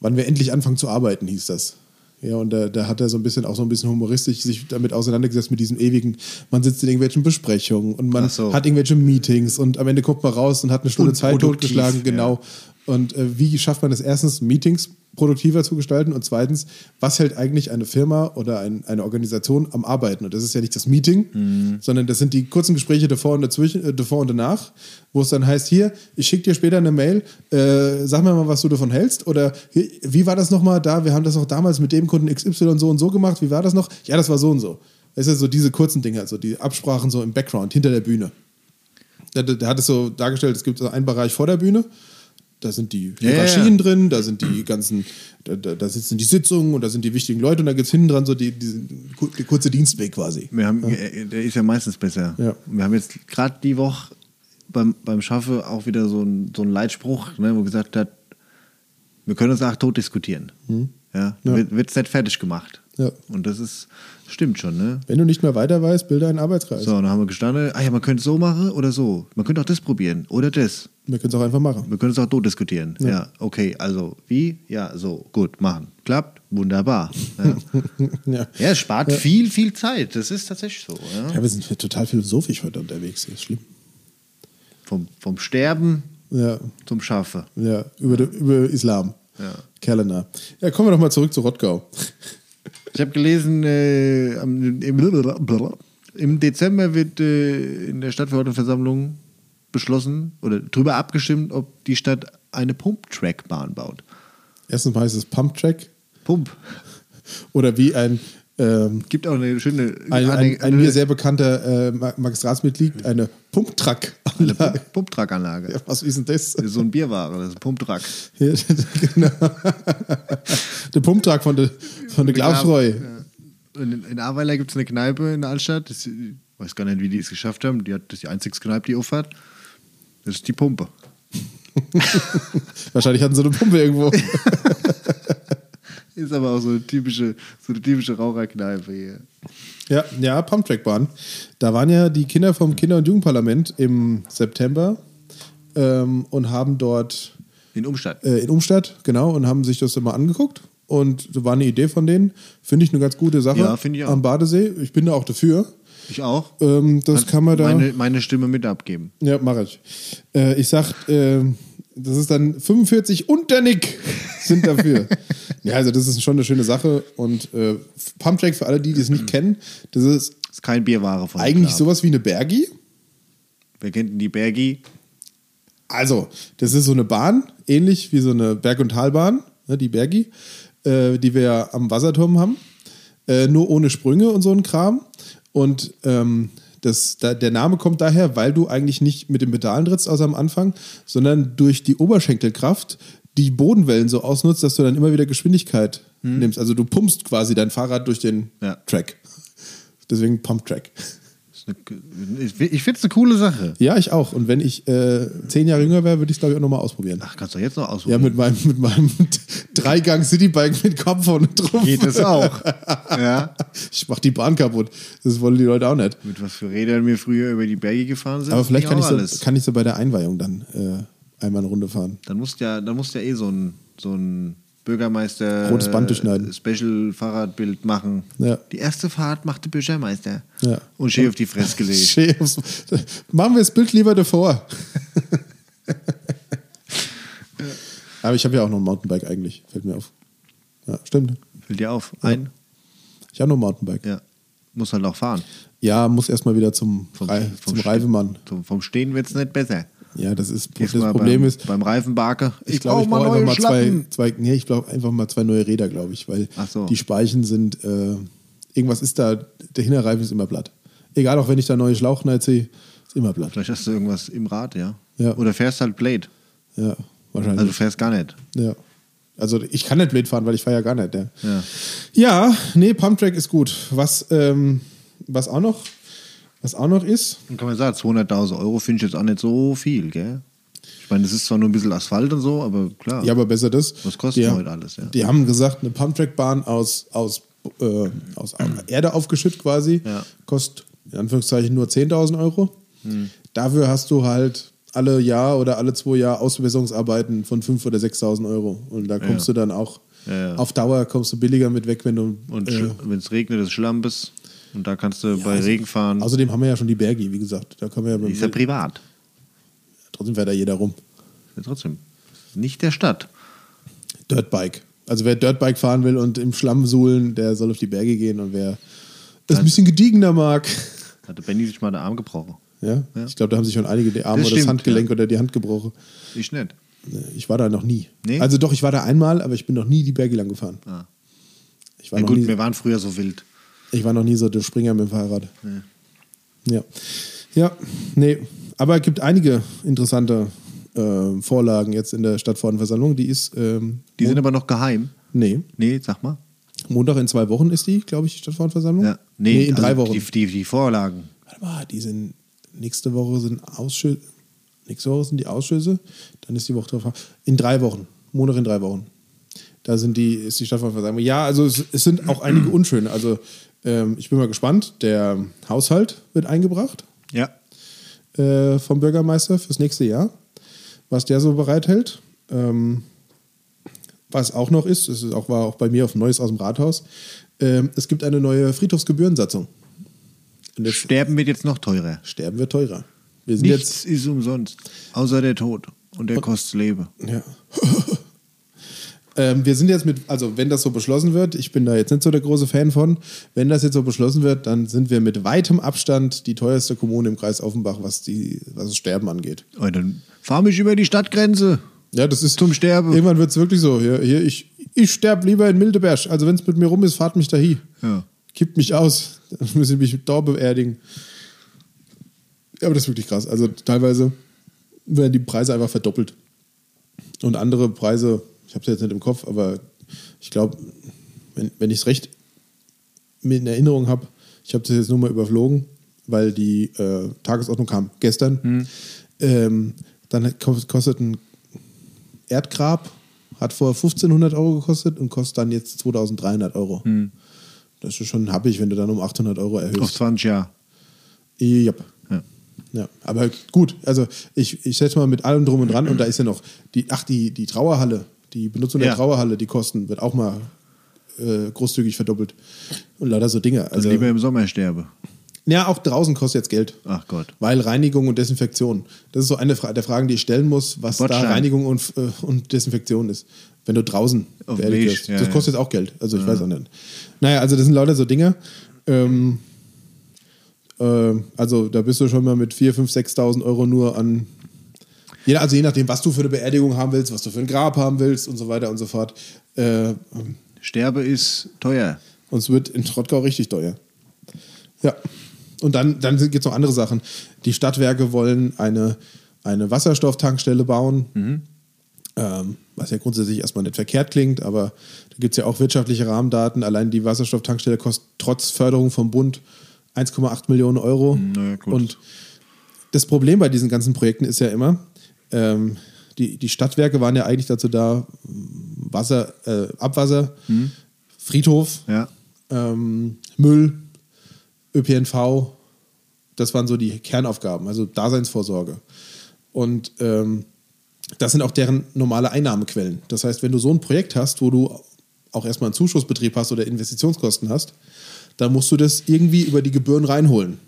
wann wir endlich anfangen zu arbeiten, hieß das. Ja, und da, da hat er so ein bisschen auch so ein bisschen humoristisch sich damit auseinandergesetzt mit diesem ewigen, man sitzt in irgendwelchen Besprechungen und man so. hat irgendwelche Meetings und am Ende guckt man raus und hat eine Stunde Zeit totgeschlagen, genau. Und äh, wie schafft man es erstens, Meetings produktiver zu gestalten und zweitens, was hält eigentlich eine Firma oder ein, eine Organisation am Arbeiten? Und das ist ja nicht das Meeting, Mhm. sondern das sind die kurzen Gespräche davor und dazwischen, äh, davor und danach, wo es dann heißt, hier, ich schicke dir später eine Mail, äh, sag mir mal, was du davon hältst oder wie war das nochmal da? Wir haben das auch damals mit dem Kunden XY so und so gemacht, wie war das noch? Ja, das war so und so. Das ist ja so diese kurzen Dinge, also die Absprachen so im Background, hinter der Bühne. Der, der, der hat es so dargestellt, es gibt so einen Bereich vor der Bühne, da sind die Ja, ja, Hierarchien ja. drin, da sind die ganzen, da, da, sitzen die Sitzungen und da sind die wichtigen Leute und da gibt es hinten dran so die, die, die kurze Dienstweg quasi. Wir haben, äh, Der ist ja meistens besser. Ja. Wir haben jetzt gerade die Woche beim, beim Schaffe auch wieder so einen so einen Leitspruch, ne, wo gesagt hat, wir können uns auch tot diskutieren. Ja? Hm. Ja. Wird, wird's nicht fertig gemacht. Ja. Und das ist, stimmt schon, ne? Wenn du nicht mehr weiter weißt, bilde einen Arbeitskreis. So, dann haben wir gestanden, ah ja, man könnte es so machen oder so. Man könnte auch das probieren oder das. Wir können es auch einfach machen. Wir können es auch tot diskutieren. Ja. okay, also wie? Ja, so, gut, machen. Klappt, wunderbar. Ja, Ja. ja es spart viel, viel Zeit. Das ist tatsächlich so. Ja? ja, wir sind total philosophisch heute unterwegs. Das ist schlimm. Vom, vom Sterben Ja, zum Schafe. ja über, de, über Islam. Ja. Kerlener. Ja, kommen wir doch mal zurück zu Rottgau. Ich habe gelesen, äh, im, Dezember wird äh, in der Stadtverordnetenversammlung beschlossen oder darüber abgestimmt, ob die Stadt eine Pumptrackbahn baut. Erstens mal heißt es Pumptrack Pump. oder wie ein, ähm, Gibt auch eine schöne ein, ein, ein eine- mir sehr bekannter äh, Ma- Magistratsmitglied, eine eine Pumptrackanlage. Ja, was ist denn das? So ein Bierware, das ist ein Pumptrack. Ja, genau. der Pumptrack von der, von der. Ja. Und in, in Ahrweiler gibt es eine Kneipe in der Altstadt. Das, ich weiß gar nicht, wie die es geschafft haben. Die hat, das ist die einzige Kneipe, die aufhat. Das ist die Pumpe. Wahrscheinlich hatten sie eine Pumpe irgendwo. Ist aber auch so eine typische, so eine typische Raucherkneipe hier. Ja, ja, Pumptrackbahn. Da waren ja die Kinder vom Kinder- und Jugendparlament im September ähm, und haben dort In Umstadt. äh, in Umstadt, genau, und haben sich das immer angeguckt. Und das war eine Idee von denen. Finde ich eine ganz gute Sache. Ja, finde ich auch. Am Badesee. Ich bin da auch dafür. Ich auch. Ähm, das Kannst kann man da. Meine, meine Stimme mit abgeben. Ja, mache ich. Äh, ich sag, äh, das ist dann 45 und der Nick sind dafür. ja, also das ist schon eine schöne Sache. Und äh, Pumptrack, für alle, die das nicht kennen, das ist Das ist kein Bierware von eigentlich sowas wie eine Bergi. Wer kennt denn die Bergi? Also, das ist so eine Bahn, ähnlich wie so eine Berg- und Talbahn, ne, die Bergi, äh, die wir am Wasserturm haben. Äh, nur ohne Sprünge und so ein Kram. Und ähm, das, da, der Name kommt daher, weil du eigentlich nicht mit den Pedalen trittst außer am Anfang, sondern durch die Oberschenkelkraft die Bodenwellen so ausnutzt, dass du dann immer wieder Geschwindigkeit nimmst. Also du pumpst quasi dein Fahrrad durch den Ja. Track. Deswegen Pump Track. Ich finde es eine coole Sache. Ja, ich auch. Und wenn ich äh, zehn Jahre jünger wäre, würde ich es, glaube ich, auch nochmal ausprobieren. Ach, kannst du jetzt noch Ja, ausprobieren. mit meinem, mit meinem Dreigang Citybike mit Kopf vorne drauf. Geht das auch. ja. Ich mach die Bahn kaputt. Das wollen die Leute auch nicht. Mit was für Rädern wir früher über die Berge gefahren sind. Aber vielleicht kann ich, so, kann ich so bei der Einweihung dann äh, einmal eine Runde fahren. Dann musst ja, dann musst ja eh so ein, so ein Bürgermeister Rotes Band durchschneiden. Special Fahrradbild machen. Ja. Die erste Fahrt macht der Bürgermeister. Ja. Und schön auf die Fresse gelegt. Aufs- Machen wir das Bild lieber davor. Aber ich habe ja auch noch ein Mountainbike eigentlich, fällt mir auf. Ja, stimmt. Fällt dir auf? Ein? Ich habe noch ein Mountainbike. Ja. Muss halt auch fahren. Ja, muss erstmal wieder zum, zum Ste- Reifemann. Zum, vom Stehen wird es nicht besser. Ja, das ist Gehst das Problem beim, ist, beim Reifenbarke. Ich glaube, ich brauch brauche einfach mal zwei, zwei, nee, ich glaube einfach mal zwei neue Räder, glaube ich, weil so. die Speichen sind, äh, irgendwas ist da, der Hinterreifen ist immer platt. Egal, auch wenn ich da neue Schlauch ziehe, ist immer platt. Vielleicht hast du irgendwas im Rad, ja? Ja. Oder fährst halt Blade. Ja, wahrscheinlich. Also du fährst gar nicht. ja. Also ich kann nicht Blade fahren, weil ich fahre ja gar nicht. Ja, Ja. ja nee, Pumptrack ist gut. Was, ähm, was auch noch Was auch noch ist, Und kann man sagen, 200.000 Euro finde ich jetzt auch nicht so viel, gell? Ich meine, das ist zwar nur ein bisschen Asphalt und so, aber klar. ja, aber besser das. Was kostet die, heute alles, ja? Die haben gesagt, eine Pumptrack-Bahn aus, aus, äh, aus Erde aufgeschüttet quasi, Ja. kostet in Anführungszeichen nur 10.000 Euro. Dafür hast du halt alle Jahr oder alle zwei Jahre Ausbesserungsarbeiten von 5.000 oder 6.000 Euro. Und da kommst Ja. du dann auch auf Dauer kommst du billiger mit weg, wenn du. Und äh, wenn es regnet, ist Schlampes. Und da kannst du bei also- Regen fahren. außerdem haben wir ja schon die Bergi, wie gesagt. Da kann man ja, die ist ja privat. trotzdem fährt da jeder rum. Ja, trotzdem. Nicht der Stadt. Dirtbike. Also wer Dirtbike fahren will und im Schlamm suhlen, der soll auf die Berge gehen und wer das ein bisschen gediegener mag. Hatte Benny sich mal den Arm gebrochen. Ja? Ja. Ich glaube, da haben sich schon einige die Arme Das oder das stimmt, Handgelenk ja. oder die Hand gebrochen. Ich nicht. Ich war da noch nie. Nee? Also doch, ich war da einmal, aber ich bin noch nie die Berge lang gefahren. Ah. Ich, war Ja, noch gut, nie, wir waren früher so wild. Ich war noch nie so der Springer mit dem Fahrrad. Ja. Ja, nee. Aber es gibt einige interessante äh, Vorlagen jetzt in der Stadtverordnetenversammlung. Die ist, ähm, Die sind aber noch geheim. nee, Nee, sag mal. Montag in zwei Wochen ist die, glaube ich, die Stadtverordnetenversammlung. Ja. Nee, in also drei Wochen. Die, die, die Vorlagen. Warte mal, die sind nächste Woche sind Ausschüsse. Nächste Woche sind die Ausschüsse, dann ist die Woche drauf. In drei Wochen. Montag in drei Wochen. Da sind die, ist die Stadtverordnetenversammlung. Ja, also es, es sind auch einige unschöne. Also ähm, ich bin mal gespannt. Der Haushalt wird eingebracht Ja. äh, vom Bürgermeister fürs nächste Jahr, was der so bereithält. Ähm, was auch noch ist, das ist auch, war auch bei mir auf Neues aus dem Rathaus, ähm, es gibt eine neue Friedhofsgebührensatzung. Jetzt Sterben wird jetzt noch teurer. sterben wir teurer. Wir Nichts ist umsonst. Außer der Tod. Und der kostet Leben. jetzt. Ja. ähm, wir sind jetzt mit, also wenn das so beschlossen wird, ich bin da jetzt nicht so der große Fan von, wenn das jetzt so beschlossen wird, dann sind wir mit weitem Abstand die teuerste Kommune im Kreis Offenbach, was, die, was das Sterben angeht. Und dann fahr mich über die Stadtgrenze. Ja, das ist Zum Sterben. Irgendwann wird es wirklich so. Hier, hier, ich, ich sterbe lieber in Mildeberg. Also wenn es mit mir rum ist, fahrt mich dahin. Ja. Kippt mich aus. Dann müssen mich da beerdigen. Ja, aber das ist wirklich krass. Also teilweise werden die Preise einfach verdoppelt. Und andere Preise, ich habe es jetzt nicht im Kopf, aber ich glaube, wenn, wenn ich es recht in Erinnerung habe, ich habe das jetzt nur mal überflogen, weil die äh, Tagesordnung kam gestern. Ähm, dann kostet ein Erdgrab, hat vorher 1500 Euro gekostet und kostet dann jetzt 2300 Euro. Das ist schon happig, wenn du dann um 800 Euro Auf erhöhst. 20 Jahre. Ja. Ja. Ja, aber gut, also ich, ich setze mal mit allem drum und dran und da ist ja noch die, ach, die, die Trauerhalle, die Benutzung der Ja. Trauerhalle, die Kosten wird auch mal äh, großzügig verdoppelt. Und leider so Dinge. Also Also, lieber im Sommer sterbe. ja, auch draußen kostet jetzt Geld. Ach Gott. Weil Reinigung und Desinfektion. Das ist so eine der Fragen, die ich stellen muss, was Bordstein. da Reinigung und, äh, und Desinfektion ist. Wenn du draußen Auf beerdigt wirst. ja, das kostet jetzt auch Geld. Also ich weiß auch nicht. Naja, also das sind lauter so Dinge. Ähm, äh, also da bist du schon mal mit 4.000, 5.000, 6.000 Euro nur an. Je, also je nachdem, was du für eine Beerdigung haben willst, was du für ein Grab haben willst und so weiter und so fort. Äh, Sterbe ist teuer. und es wird in Schrottgau richtig teuer. Ja. Und dann, dann gibt es noch andere Sachen. Die Stadtwerke wollen eine, eine Wasserstofftankstelle bauen, ähm, was ja grundsätzlich erstmal nicht verkehrt klingt, aber da gibt es ja auch wirtschaftliche Rahmendaten. Allein die Wasserstofftankstelle kostet trotz Förderung vom Bund 1,8 Millionen Euro. Na ja, gut. Und das Problem bei diesen ganzen Projekten ist ja immer, ähm, die, die Stadtwerke waren ja eigentlich dazu da, Wasser, äh, Abwasser, Friedhof, Ja. ähm, Müll, ÖPNV, das waren so die Kernaufgaben, also Daseinsvorsorge. Und ähm, das sind auch deren normale Einnahmequellen. Das heißt, wenn du so ein Projekt hast, wo du auch erstmal einen Zuschussbetrieb hast oder Investitionskosten hast, dann musst du das irgendwie über die Gebühren reinholen.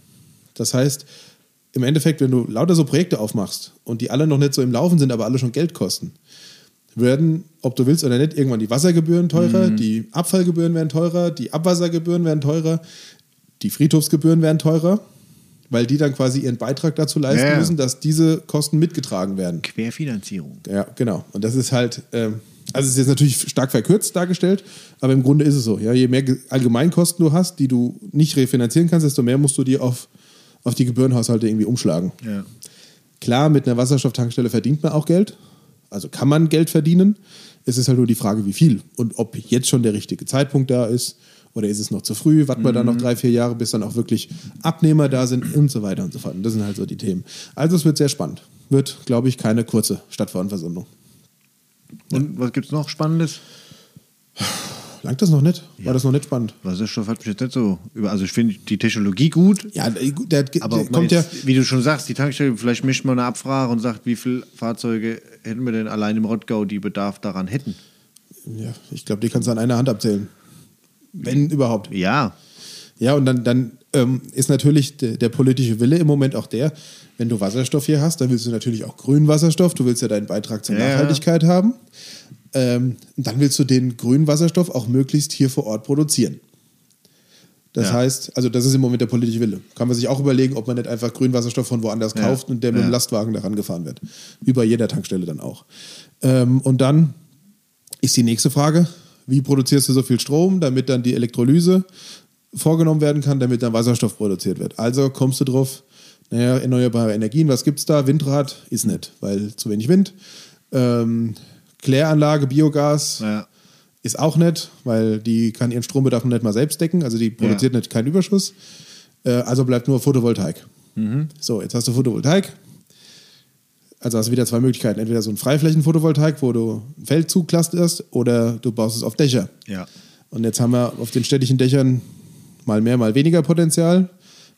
Das heißt, im Endeffekt, wenn du lauter so Projekte aufmachst und die alle noch nicht so im Laufen sind, aber alle schon Geld kosten, werden, ob du willst oder nicht, irgendwann die Wassergebühren teurer, die Abfallgebühren werden teurer, die Abwassergebühren werden teurer, die Friedhofsgebühren werden teurer, weil die dann quasi ihren Beitrag dazu leisten Ja, müssen, dass diese Kosten mitgetragen werden. Querfinanzierung. Ja, genau. Und das ist halt, ähm, also es ist jetzt natürlich stark verkürzt dargestellt, aber im Grunde ist es so. Ja, je mehr Ge- Allgemeinkosten du hast, die du nicht refinanzieren kannst, desto mehr musst du die auf, auf die Gebührenhaushalte irgendwie umschlagen. Ja. Klar, mit einer Wasserstofftankstelle verdient man auch Geld. Also kann man Geld verdienen. Es ist halt nur die Frage, wie viel und ob jetzt schon der richtige Zeitpunkt da ist Oder ist es noch zu früh? Warten wir dann noch drei, vier Jahre, bis dann auch wirklich Abnehmer da sind und so weiter und so fort. Und das sind halt so die Themen. Also es wird sehr spannend. Wird, glaube ich, keine kurze Stadtverordnetenversammlung. Und was gibt es noch Spannendes? Langt das noch nicht? War das noch nicht spannend? Wasserstoff hat mich jetzt nicht so über. Also ich finde die Technologie gut, Ja, der, der, aber ob man kommt ja. jetzt, wie du schon sagst, die Tankstelle, vielleicht mischt man eine Abfrage und sagt, wie viele Fahrzeuge hätten wir denn allein im Rottgau, die Bedarf daran hätten. Ja, ich glaube, die kannst du an einer Hand abzählen. Wenn überhaupt. Ja, Ja, und dann, dann ähm, ist natürlich der, der politische Wille im Moment auch der, wenn du Wasserstoff hier hast, dann willst du natürlich auch grünen Wasserstoff, du willst ja deinen Beitrag zur Ja, ja. Nachhaltigkeit haben. Ähm, und dann willst du den grünen Wasserstoff auch möglichst hier vor Ort produzieren. Das Ja. heißt, also das ist im Moment der politische Wille. Kann man sich auch überlegen, ob man nicht einfach grünen Wasserstoff von woanders Ja. kauft und der mit Ja. dem Lastwagen daran gefahren wird. Über jeder Tankstelle dann auch. Ähm, und dann ist die nächste Frage, wie produzierst du so viel Strom, damit dann die Elektrolyse vorgenommen werden kann, damit dann Wasserstoff produziert wird. Also kommst du drauf, naja, erneuerbare Energien, was gibt's da? Windrad ist nicht, weil zu wenig Wind. Ähm, Kläranlage, Biogas ja. ist auch nicht, weil die kann ihren Strombedarf nicht mal selbst decken, also die produziert Ja. nicht keinen Überschuss. Äh, also bleibt nur Photovoltaik. So, jetzt hast du Photovoltaik. Also hast du wieder zwei Möglichkeiten. Entweder so ein Freiflächen-Photovoltaik, wo du ein Feld zuglasterst, oder du baust es auf Dächer. Ja. Und jetzt haben wir auf den städtischen Dächern mal mehr, mal weniger Potenzial.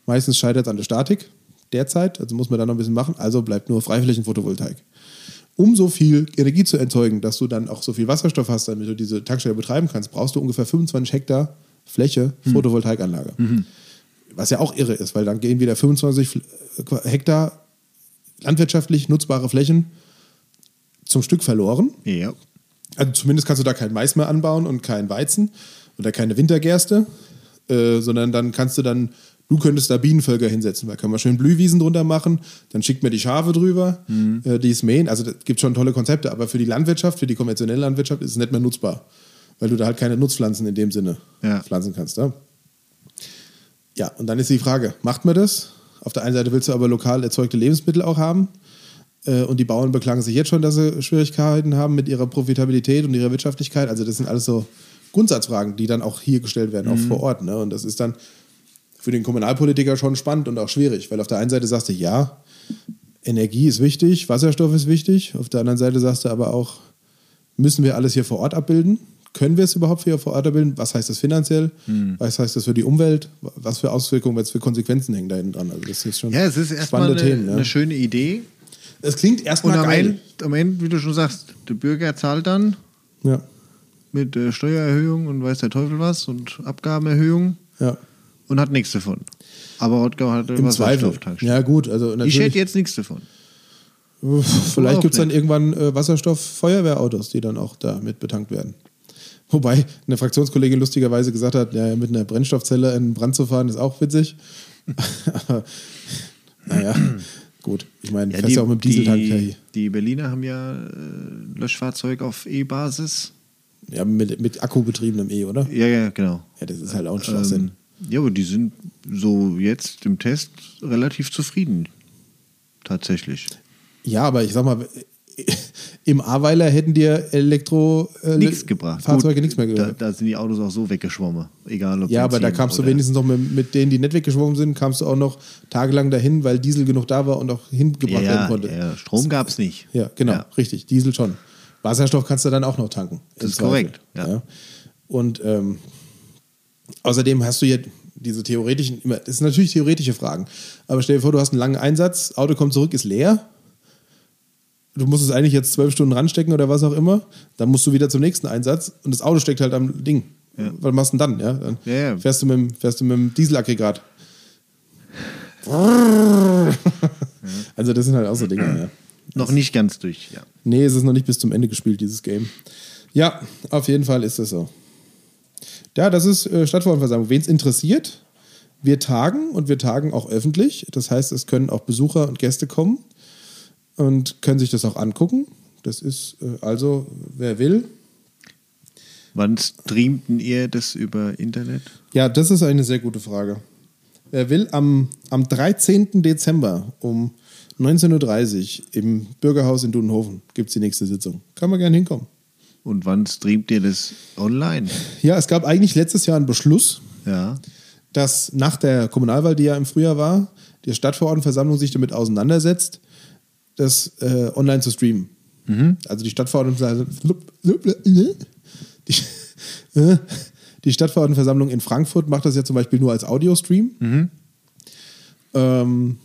Meistens scheitert es an der Statik derzeit, also muss man da noch ein bisschen machen. Also bleibt nur Freiflächen-Photovoltaik. Um so viel Energie zu erzeugen, dass du dann auch so viel Wasserstoff hast, damit du diese Tankstelle betreiben kannst, brauchst du ungefähr 25 Hektar Fläche Photovoltaikanlage. Was ja auch irre ist, weil dann gehen wieder 25 Fl- Hektar landwirtschaftlich nutzbare Flächen zum Stück verloren. Ja. Also zumindest kannst du da kein Mais mehr anbauen und kein Weizen oder keine Wintergerste, äh, sondern dann kannst du dann, du könntest da Bienenvölker hinsetzen, da können wir schön Blühwiesen drunter machen, dann schickt mir die Schafe drüber, äh, die es mähen. Also das gibt schon tolle Konzepte, aber für die Landwirtschaft, für die konventionelle Landwirtschaft ist es nicht mehr nutzbar, weil du da halt keine Nutzpflanzen in dem Sinne Ja. pflanzen kannst. Ja? ja, und dann ist die Frage, macht man das? Auf der einen Seite willst du aber lokal erzeugte Lebensmittel auch haben. Äh, Und die Bauern beklagen sich jetzt schon, dass sie Schwierigkeiten haben mit ihrer Profitabilität und ihrer Wirtschaftlichkeit. Also das sind alles so Grundsatzfragen, die dann auch hier gestellt werden, auch vor Ort. Ne? Und das ist dann für den Kommunalpolitiker schon spannend und auch schwierig, weil auf der einen Seite sagst du, ja, Energie ist wichtig, Wasserstoff ist wichtig. Auf der anderen Seite sagst du aber auch, müssen wir alles hier vor Ort abbilden? Können wir es überhaupt hier vor Ort abbilden? Was heißt das finanziell? Was heißt das für die Umwelt? Was für Auswirkungen, was für Konsequenzen hängen da hinten dran? Also das ist schon Ja, es ist erstmal spannende eine, Themen. eine Ja. schöne Idee. Es klingt Und erstmal am geil. Ende, am Ende, wie du schon sagst, der Bürger zahlt dann Ja, mit äh, Steuererhöhung und weiß der Teufel was und Abgabenerhöhung ja. Und hat nichts davon. Aber Rottgau hat Im Zweifel. Ja, gut. Also ich hätte jetzt nichts davon. Vielleicht gibt es dann irgendwann äh, Wasserstoff-Feuerwehrautos, die dann auch da mit betankt werden. Wobei eine Fraktionskollegin lustigerweise gesagt hat, ja, mit einer Brennstoffzelle in den Brand zu fahren, ist auch witzig. Aber, naja, gut. Ich meine, Ja, fährst ja auch mit dem Dieseltank. die, die Berliner haben ja äh, Löschfahrzeug auf E-Basis. Ja, mit, mit akkubetriebenem E, oder? Ja, ja, genau. Ja, das ist halt auch ein Schwachsinn. Ähm, ja, aber die sind so jetzt im Test relativ zufrieden. Tatsächlich. Ja, aber ich sag mal, im Aweiler hätten dir Elektro äh, Nichts gebracht. Fahrzeuge Gut, nichts mehr da, gebracht. da sind die Autos auch so weggeschwommen. Egal ob Ja, aber da kamst du wenigstens noch mit, mit denen, die nicht weggeschwommen sind, kamst du auch noch tagelang dahin, weil Diesel genug da war und auch hingebracht ja, werden konnte. Ja, Strom gab es nicht. Ja, genau, Ja. richtig. Diesel schon. Wasserstoff kannst du dann auch noch tanken. Das ist Zweifel. korrekt, ja. Und ähm, außerdem hast du jetzt diese theoretischen, immer- das sind natürlich theoretische Fragen, aber stell dir vor, du hast einen langen Einsatz, Auto kommt zurück, ist leer. Du musst es eigentlich jetzt zwölf Stunden ranstecken oder was auch immer. Dann musst du wieder zum nächsten Einsatz und das Auto steckt halt am Ding. Ja. Was machst du denn dann? Ja? Dann Ja, ja. Fährst, du mit, dem- fährst du mit dem Dieselaggregat. Also, das sind halt auch so Dinge. Noch nicht ganz durch, ja. Nee, es ist noch nicht bis zum Ende gespielt, dieses Game. Ja, auf jeden Fall ist das so. Ja, das ist äh, Stadtverordnetenversammlung. Wen es interessiert, wir tagen und wir tagen auch öffentlich. Das heißt, es können auch Besucher und Gäste kommen und können sich das auch angucken. Das ist äh, also, wer will. Wann streamten ihr das über Internet? Ja, das ist eine sehr gute Frage. Wer will, am, am 13. Dezember um 19.30 Uhr im Bürgerhaus in Dudenhofen gibt es die nächste Sitzung. Kann man gerne hinkommen. Und wann streamt ihr das online? Ja, es gab eigentlich letztes Jahr einen Beschluss, Ja. dass nach der Kommunalwahl, die ja im Frühjahr war, die Stadtverordnetenversammlung sich damit auseinandersetzt, das äh, online zu streamen. Also die Stadtverordnetenversammlung, die, äh, die Stadtverordnetenversammlung in Frankfurt macht das ja zum Beispiel nur als Audiostream. Ähm,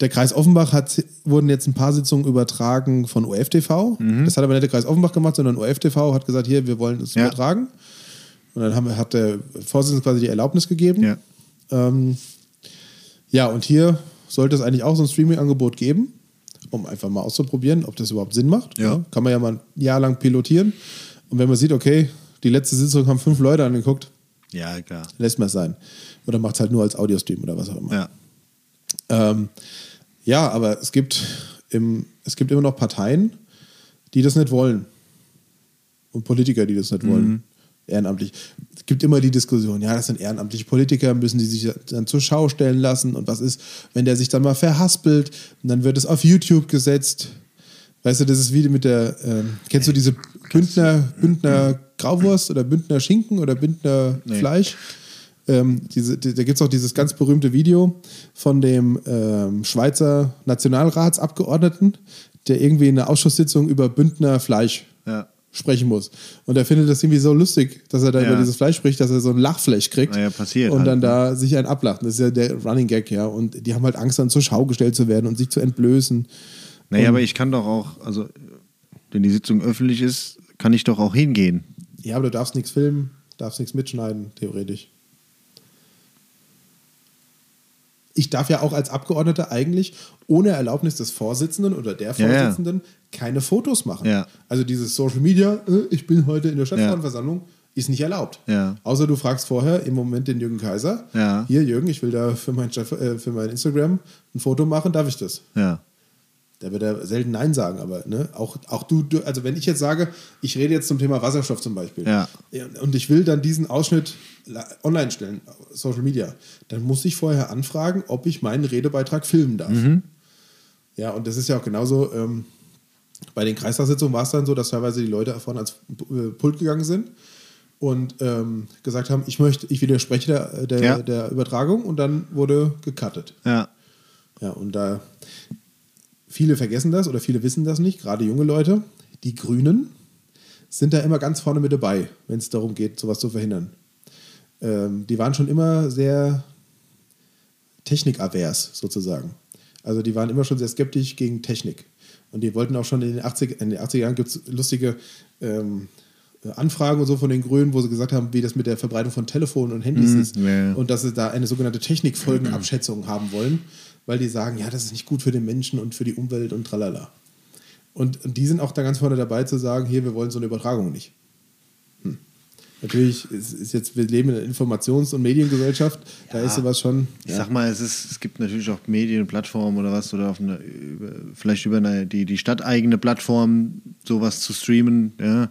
der Kreis Offenbach hat, wurden jetzt ein paar Sitzungen übertragen von OFTV. Das hat aber nicht der Kreis Offenbach gemacht, sondern OFTV hat gesagt, hier, wir wollen es Ja. übertragen. Und dann haben, hat der Vorsitzende quasi die Erlaubnis gegeben. Ja. Ähm, ja, und hier sollte es eigentlich auch so ein Streaming-Angebot geben, um einfach mal auszuprobieren, ob das überhaupt Sinn macht. Ja. Kann man ja mal ein Jahr lang pilotieren. Und wenn man sieht, okay, die letzte Sitzung haben fünf Leute angeguckt, Ja, klar. lässt man es sein. Oder macht es halt nur als Audiostream oder was auch immer. Ja. Ähm, ja, aber es gibt, im, es gibt immer noch Parteien, die das nicht wollen. Und Politiker, die das nicht wollen. Ehrenamtlich. Es gibt immer die Diskussion, ja, das sind ehrenamtliche Politiker, müssen die sich dann zur Schau stellen lassen. Und was ist, wenn der sich dann mal verhaspelt und dann wird es auf YouTube gesetzt. Weißt du, das ist wie mit der, ähm, kennst du diese Bündner, Bündner Grauwurst oder Bündner Schinken oder Bündner Nee. Fleisch? Ähm, diese, die, da gibt es auch dieses ganz berühmte Video von dem ähm, Schweizer Nationalratsabgeordneten, der irgendwie in einer Ausschusssitzung über Bündner Fleisch Ja. sprechen muss. Und er findet das irgendwie so lustig, dass er da Ja. über dieses Fleisch spricht, dass er so ein Lachfleisch kriegt. Naja, passiert Und halt, dann ne? da sich ein ablacht. Das ist ja der Running Gag, ja. Und die haben halt Angst, dann zur Schau gestellt zu werden und sich zu entblößen. Naja, aber ich kann doch auch, also, wenn die Sitzung öffentlich ist, kann ich doch auch hingehen. Ja, aber du darfst nichts filmen, darfst nichts mitschneiden, theoretisch. Ich darf ja auch als Abgeordneter eigentlich ohne Erlaubnis des Vorsitzenden oder der Ja, ja. Vorsitzenden keine Fotos machen. Ja. Also dieses Social Media, äh, ich bin heute in der Stadtverordnetenversammlung, ist nicht erlaubt. Ja. Außer du fragst vorher im Moment den Jürgen Kaiser, Ja. hier Jürgen, ich will da für mein, Chef- äh, für mein Instagram ein Foto machen, darf ich das? Ja. Da wird er selten Nein sagen, aber ne, auch, auch du, also wenn ich jetzt sage, ich rede jetzt zum Thema Wasserstoff zum Beispiel Ja. und ich will dann diesen Ausschnitt online stellen, Social Media, dann muss ich vorher anfragen, ob ich meinen Redebeitrag filmen darf. Ja, und das ist ja auch genauso, ähm, bei den Kreistagssitzungen war es dann so, dass teilweise die Leute vorne ans äh, Pult gegangen sind und ähm, gesagt haben, ich möchte, ich widerspreche der, der, Ja. der Übertragung und dann wurde gecuttet. Ja. Ja, und da viele vergessen das oder viele wissen das nicht, gerade junge Leute. Die Grünen sind da immer ganz vorne mit dabei, wenn es darum geht, sowas zu verhindern. Ähm, die waren schon immer sehr technikavers sozusagen. Also die waren immer schon sehr skeptisch gegen Technik. Und die wollten auch schon in den 80er, in den 80er Jahren gibt es lustige ähm, Anfragen und so von den Grünen, wo sie gesagt haben, wie das mit der Verbreitung von Telefonen und Handys ist. ja, ja. Und dass sie da eine sogenannte Technikfolgenabschätzung haben wollen, weil die sagen, ja, das ist nicht gut für den Menschen und für die Umwelt und tralala. Und, und die sind auch da ganz vorne dabei zu sagen, hier, wir wollen so eine Übertragung nicht. Natürlich ist, ist jetzt, wir leben in einer Informations- und Mediengesellschaft, da Ja. ist sowas schon. Ich sag mal, es, ist, es gibt natürlich auch Medien, Plattformen oder was, oder auf eine, über, vielleicht über eine, die, die stadteigene Plattform sowas zu streamen. Ja.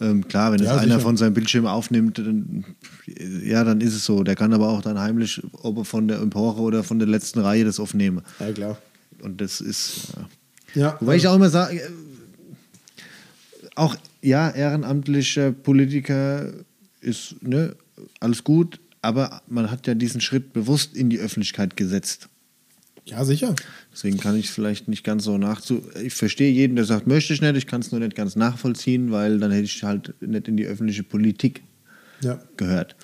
Ähm, klar, wenn es Ja, einer sicher. von seinem Bildschirm aufnimmt, dann, ja, dann ist es so. Der kann aber auch dann heimlich, ob er von der Empore oder von der letzten Reihe das aufnehmen. Ja, klar. Und das ist. Ja. Ja, Wobei ich auch immer sage, äh, auch ja, ehrenamtlicher Politiker ist ne, alles gut, aber man hat ja diesen Schritt bewusst in die Öffentlichkeit gesetzt. ja, sicher. Deswegen kann ich es vielleicht nicht ganz so nachzu. Ich verstehe jeden, der sagt, möchte ich nicht, ich kann es nur nicht ganz nachvollziehen, weil dann hätte ich halt nicht in die öffentliche Politik Ja. gehört.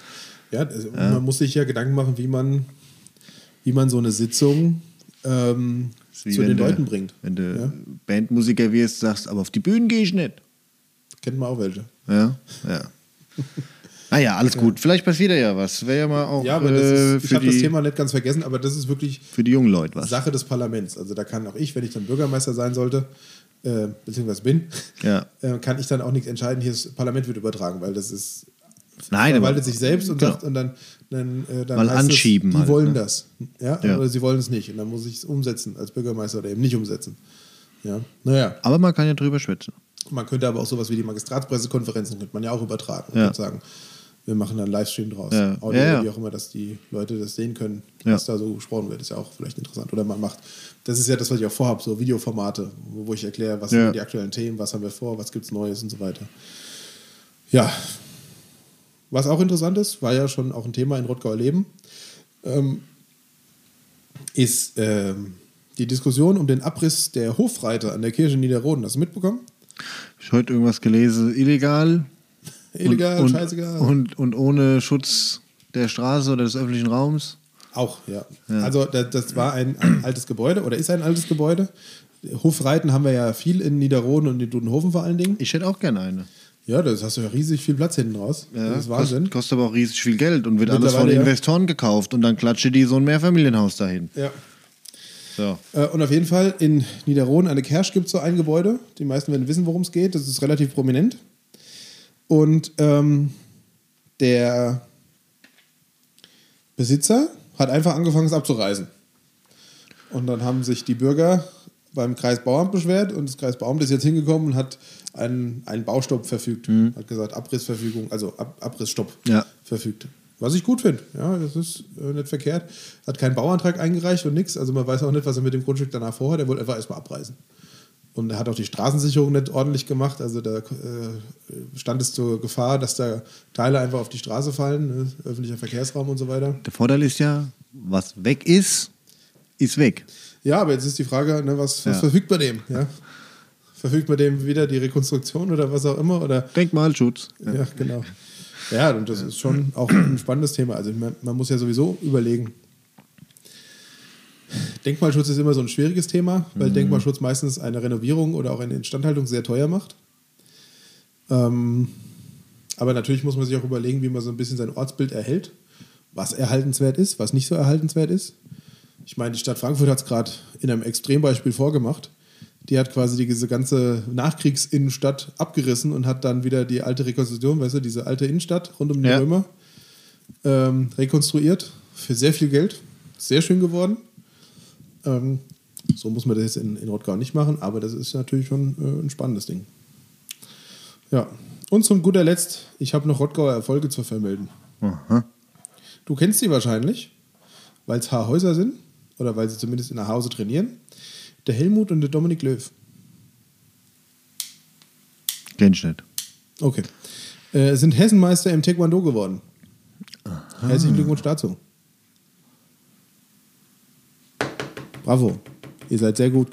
Ja, also man muss sich ja Gedanken machen, wie man, wie man so eine Sitzung ähm, zu den du- Leuten bringt. Wenn du Ja. Bandmusiker wirst, sagst, aber auf die Bühnen gehe ich nicht. Kennt man auch welche. Ja, ja. Naja, alles gut. Vielleicht passiert ja was. Wäre ja mal auch Ja, aber das äh, ist, ich habe das Thema nicht ganz vergessen, aber das ist wirklich für die jungen Leute was. Sache des Parlaments. Also da kann auch ich, wenn ich dann Bürgermeister sein sollte, äh, beziehungsweise bin, Ja. äh, kann ich dann auch nichts entscheiden, hier das Parlament wird übertragen, weil das ist Nein, verwaltet sich selbst und genau. sagt und dann, dann, äh, dann Mal anschieben Es, die halt, wollen ne? das. Ja, Ja. oder sie wollen es nicht. Und dann muss ich es umsetzen als Bürgermeister oder eben nicht umsetzen. Ja, naja. Aber man kann ja drüber schwätzen. Man könnte aber auch sowas wie die Magistratspressekonferenzen könnte man ja auch übertragen. Und Ja. könnte sagen, wir machen dann einen Livestream draus. Ja. Audio, Ja, ja. wie auch immer, dass die Leute das sehen können, was da so gesprochen wird, ist ja auch vielleicht interessant. Oder man macht, das ist ja das, was ich auch vorhabe, so Videoformate, wo, wo ich erkläre, was sind die aktuellen Themen, was haben wir vor, was gibt es Neues und so weiter. Ja. Was auch interessant ist, war ja schon auch ein Thema in Rottgauer Leben, ähm, ist ähm, die Diskussion um den Abriss der Hofreiter an der Kirche Niederroden. Hast du mitbekommen? Ich heute irgendwas gelesen, illegal. Illegal, und, scheißegal. Und, und ohne Schutz der Straße oder des öffentlichen Raums. Auch, ja. Also das, das war ein, ein altes Gebäude oder ist ein altes Gebäude. Hofreiten haben wir ja viel in Niederroden und in Dudenhofen vor allen Dingen. Ich hätte auch gerne eine. Ja, das hast du ja riesig viel Platz hinten raus. das ist Wahnsinn. Kostet, kostet aber auch riesig viel Geld und wird alles von Mittlerweile, ja. Investoren gekauft und dann klatsche die so ein Mehrfamilienhaus dahin. Ja. So. Äh, Und auf jeden Fall in Niederroden, an der Kersch, gibt es so ein Gebäude. Die meisten werden wissen, worum es geht. Das ist relativ prominent. Und ähm, der Besitzer hat einfach angefangen, es abzureißen. Und dann haben sich die Bürger beim Kreisbauamt beschwert und das Kreisbauamt ist jetzt hingekommen und hat einen, einen Baustopp verfügt. Hat gesagt, Abrissverfügung, also Ab Abrissstopp Ja. verfügt. Was ich gut finde. Ja, das ist äh, nicht verkehrt. Hat keinen Bauantrag eingereicht und nichts. Also man weiß auch nicht, was er mit dem Grundstück danach vorhat. Er wollte einfach erstmal abreißen. Und er hat auch die Straßensicherung nicht ordentlich gemacht. Also da äh, stand es zur Gefahr, dass da Teile einfach auf die Straße fallen, ne? öffentlicher Verkehrsraum und so weiter. Der Vorteil ist ja, was weg ist, ist weg. Ja, aber jetzt ist die Frage, ne, was, was Ja. verfügt bei dem? Ja? Verfügt bei dem wieder die Rekonstruktion oder was auch immer? Oder Denkmalschutz. Ja, genau. Ja, und das ist schon auch ein spannendes Thema. Also man, man muss ja sowieso überlegen. Denkmalschutz ist immer so ein schwieriges Thema, weil Denkmalschutz meistens eine Renovierung oder auch eine Instandhaltung sehr teuer macht. Ähm, aber natürlich muss man sich auch überlegen, wie man so ein bisschen sein Ortsbild erhält, was erhaltenswert ist, was nicht so erhaltenswert ist. Ich meine, die Stadt Frankfurt hat es gerade in einem Extrembeispiel vorgemacht. Die hat quasi diese ganze Nachkriegsinnenstadt abgerissen und hat dann wieder die alte Rekonstruktion, weißt du, diese alte Innenstadt rund um die Ja. Römer ähm, rekonstruiert für sehr viel Geld. Sehr schön geworden. Ähm, so muss man das jetzt in, in Rottgau nicht machen, aber das ist natürlich schon äh, ein spannendes Ding. Ja. Und zum guter Letzt, ich habe noch Rottgauer Erfolge zu vermelden. Aha. Du kennst sie wahrscheinlich, weil es Haarhäuser sind oder weil sie zumindest in der Hause trainieren. Der Helmut und der Dominik Löw. Kenn ich nicht. Okay. Äh, sind Hessenmeister im Taekwondo geworden. Herzlichen Glückwunsch dazu. Bravo. Ihr seid sehr gut.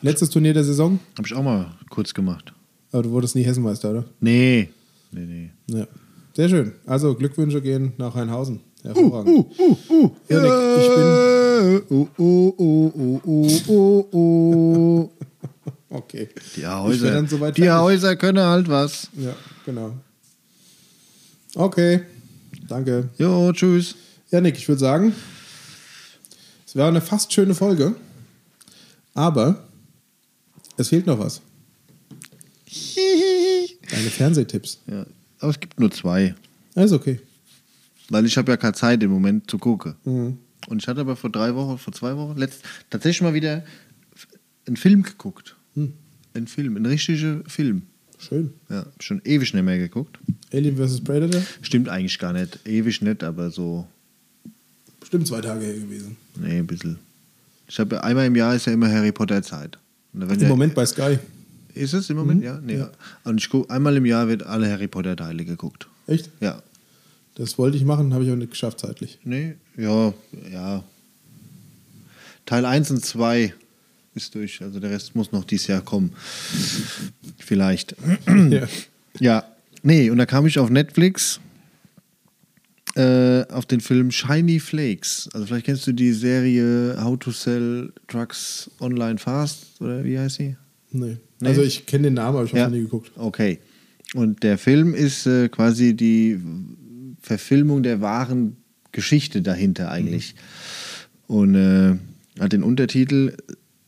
Letztes Turnier der Saison, Hab ich auch mal kurz gemacht. aber du wurdest nie Hessenmeister, oder? Nee. Nee, nee. Ja. Sehr schön. Also Glückwünsche gehen nach Rheinhausen. Hervorragend. Janik, ich bin. Uh, uh, uh, uh, uh, uh, uh. Okay. Die Ich Häuser, die. Häuser können halt was. Ja, genau. Okay. Danke. Jo, tschüss. Ja, Nick, ich würde sagen, es wäre eine fast schöne Folge, aber es fehlt noch was. Deine Fernsehtipps. Ja, aber es gibt nur zwei. Alles okay. Weil ich habe ja keine Zeit im Moment zu gucken. Mhm. Und ich hatte aber vor drei Wochen, vor zwei Wochen, letzt, tatsächlich mal wieder einen Film geguckt. Hm. Ein Film, ein richtiger Film. Schön. Ja, schon ewig nicht mehr geguckt. Alien vs. Predator? Stimmt eigentlich gar nicht. Ewig nicht, aber so, Bestimmt zwei Tage her gewesen. nee, ein bisschen. Ich habe einmal im Jahr ist ja immer Harry Potter Zeit. Im ja, Moment bei Sky. Ist es im Moment? Ja, nee. ja. Und ich guck, einmal im Jahr wird alle Harry Potter Teile geguckt. Echt? Ja. Das wollte ich machen, habe ich aber nicht geschafft zeitlich. Nee, ja, ja. Teil 1 und 2 ist durch. Also der Rest muss noch dieses Jahr kommen. Vielleicht. ja. Ja. Nee, und da kam ich auf Netflix äh, auf den Film Shiny Flakes. Also vielleicht kennst du die Serie How to Sell Drugs Online Fast oder wie heißt sie? Nee. Nee? Also ich kenne den Namen, aber ich habe Ja. noch nie geguckt. Okay. Und der Film ist äh, quasi die Verfilmung der wahren Geschichte dahinter eigentlich. Und äh, hat den Untertitel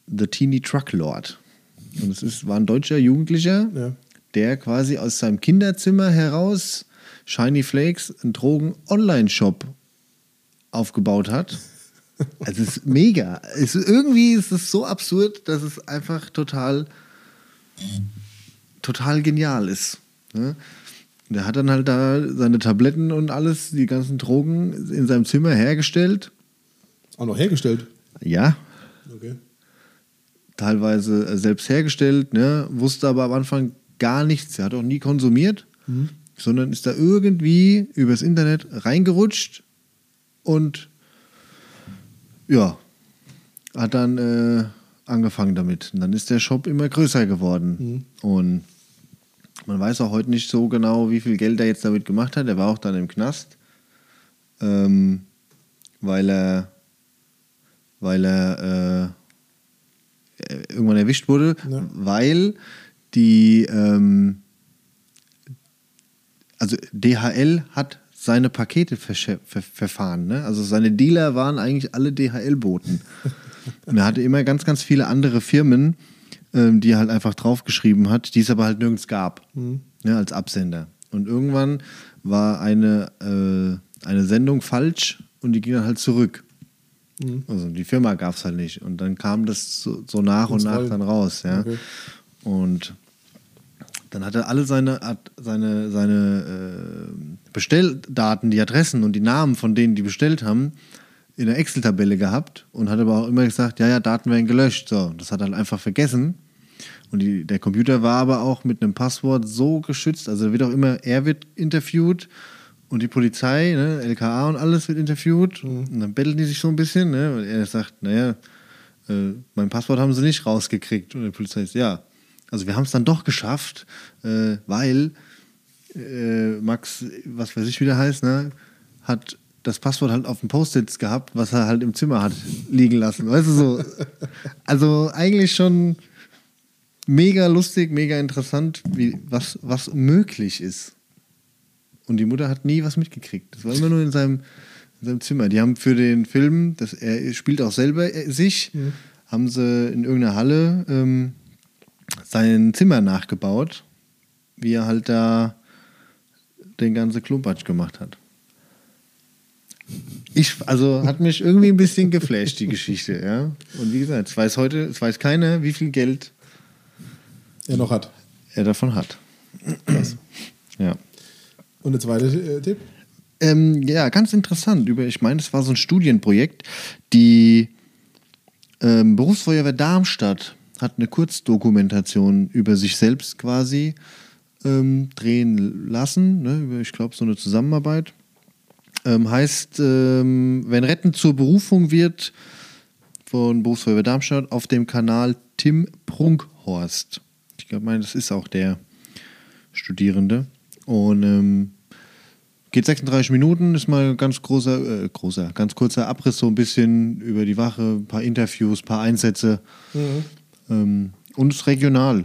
The Teeny Truck Lord. Und es ist, war ein deutscher Jugendlicher, Ja. der quasi aus seinem Kinderzimmer heraus Shiny Flakes, einen Drogen-Online-Shop aufgebaut hat. Also es ist mega. Es, irgendwie ist es so absurd, dass es einfach total total genial ist. Ne? Der hat dann halt da seine Tabletten und alles, die ganzen Drogen in seinem Zimmer hergestellt. Auch noch hergestellt. Ja, Okay. teilweise äh, selbst hergestellt, ne? wusste aber am Anfang gar nichts. Er hat auch nie konsumiert, sondern ist da irgendwie übers Internet reingerutscht und ja, hat dann äh, angefangen damit. Und dann ist der Shop immer größer geworden. Und man weiß auch heute nicht so genau, wie viel Geld er jetzt damit gemacht hat. Er war auch dann im Knast, ähm, weil er, weil er äh, irgendwann erwischt wurde, Ja. weil die, ähm, also DHL hat seine Pakete versche- ver verfahren. Ne? Also seine Dealer waren eigentlich alle DHL-Boten. Und er hatte immer ganz, ganz viele andere Firmen, ähm, die er halt einfach draufgeschrieben hat, die es aber halt nirgends gab, ne, als Absender. Und irgendwann war eine, äh, eine Sendung falsch und die ging dann halt zurück. Also die Firma gab es halt nicht. Und dann kam das so, so nach und Ins nach dann raus. Ja? Okay. Und dann hat er alle seine, seine, seine äh, Bestelldaten, die Adressen und die Namen von denen, die bestellt haben, in der Excel-Tabelle gehabt und hat aber auch immer gesagt, ja, ja, Daten werden gelöscht. So, das hat er halt einfach vergessen. Und die, der Computer war aber auch mit einem Passwort so geschützt, also wird auch immer, er wird interviewt und die Polizei, ne, LKA und alles wird interviewt. Und dann betteln die sich so ein bisschen, ne, und er sagt, naja, äh, mein Passwort haben sie nicht rausgekriegt. Und die Polizei ist, ja. Also wir haben es dann doch geschafft, äh, weil äh, Max, was weiß ich, wie der heißt, ne, hat das Passwort halt auf dem Post-its gehabt, was er halt im Zimmer hat liegen lassen. Weißt du so? Also eigentlich schon mega lustig, mega interessant, wie, was, was möglich ist. Und die Mutter hat nie was mitgekriegt. Das war immer nur in seinem, in seinem Zimmer. Die haben für den Film, das, er spielt auch selber äh, sich, haben sie in irgendeiner Halle ähm, sein Zimmer nachgebaut, wie er halt da den ganzen Klumpatsch gemacht hat. Ich, also hat mich irgendwie ein bisschen geflasht, die Geschichte, ja. Und wie gesagt, es weiß heute, es weiß keiner, wie viel Geld Er noch hat. er davon hat. Ja. Und der zweite äh, Tipp? Ähm, ja, ganz interessant. Über, ich meine, es war so ein Studienprojekt. Die ähm, Berufsfeuerwehr Darmstadt hat eine Kurzdokumentation über sich selbst quasi ähm, drehen lassen. Ne, ich glaube, so eine Zusammenarbeit. Ähm, heißt, ähm, wenn Retten zur Berufung wird von Berufsfeuerwehr Darmstadt auf dem Kanal Tim Prunkhorst. Ich glaube, das ist auch der Studierende. Und ähm, Geht 36 Minuten, ist mal ganz großer, äh, großer, ganz kurzer Abriss, so ein bisschen über die Wache, ein paar Interviews, ein paar Einsätze. Ähm, und regional.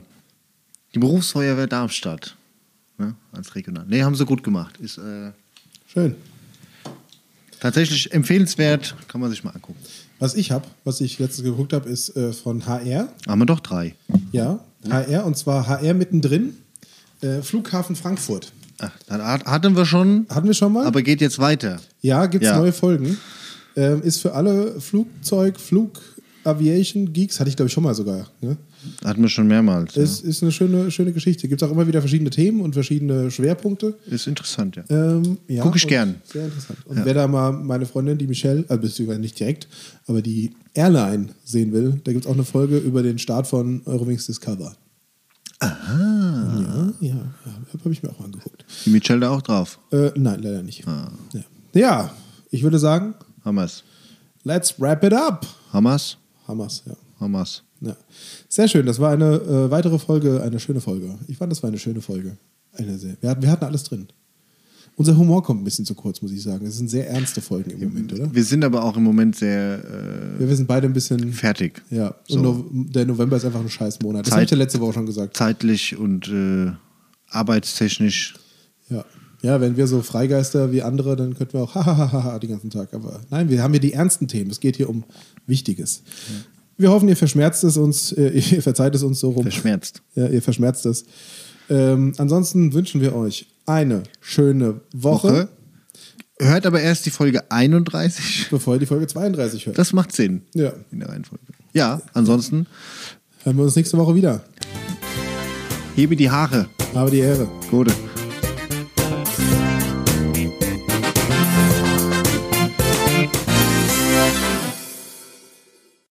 Die Berufsfeuerwehr Darmstadt. Ne, als regional. Ne, haben sie gut gemacht. Ist äh, Schön. tatsächlich empfehlenswert, kann man sich mal angucken. Was ich habe, was ich letztens geguckt habe, ist äh, von HR. Haben wir doch drei. Ja, HR und zwar HR mittendrin. Äh, Flughafen Frankfurt. Ach, hatten wir schon, Hatten wir schon mal? aber geht jetzt weiter. ja, gibt es Ja. neue Folgen. Ähm, ist für alle Flugzeug, Flug, Aviation Geeks, hatte ich glaube ich schon mal sogar. Ne? Hatten wir schon mehrmals. Ja. Es ist eine schöne, schöne Geschichte. Gibt es auch immer wieder verschiedene Themen und verschiedene Schwerpunkte. Ist interessant, ja. Ähm, ja, Guck ich gern. Sehr interessant. Und wer da mal meine Freundin, die Michelle, also beziehungsweise nicht direkt, aber die Airline sehen will, da gibt es auch eine Folge über den Start von Eurowings Discover. Aha. Ja, ja, ja habe ich mir auch angeguckt. Die Michelle da auch drauf. Äh, nein, leider nicht. Ah. Ja. ja, ich würde sagen, Hammers. let's wrap it up. Hammers? Hammers, ja. Hammers. ja. Sehr schön, das war eine äh, weitere Folge, eine schöne Folge. Ich fand, das war eine schöne Folge. Eine sehr, wir, hatten, wir hatten alles drin. Unser Humor kommt ein bisschen zu kurz, muss ich sagen. Es sind sehr ernste Folgen im Moment, oder? Wir sind aber auch im Moment sehr äh, Ja, wir sind beide ein bisschen. fertig. Ja, und So. no der November ist einfach ein scheiß Monat. Das habe ich ja letzte Woche schon gesagt. Zeitlich und äh, arbeitstechnisch. Ja. ja, wenn wir so Freigeister wie andere, dann könnten wir auch hahaha den ganzen Tag. Aber nein, wir haben hier die ernsten Themen. Es geht hier um Wichtiges. Wir hoffen, ihr verschmerzt es uns, äh, ihr verzeiht es uns so rum. Verschmerzt. Ja, ihr verschmerzt es. Ähm, ansonsten wünschen wir euch eine schöne Woche, Woche. Hört aber erst die Folge 31. bevor ihr die Folge 32 hört. Das macht Sinn. Ja. In der Reihenfolge. Ja, ansonsten Hören wir uns nächste Woche wieder. hebe die Haare. Habe die Ehre. Gute.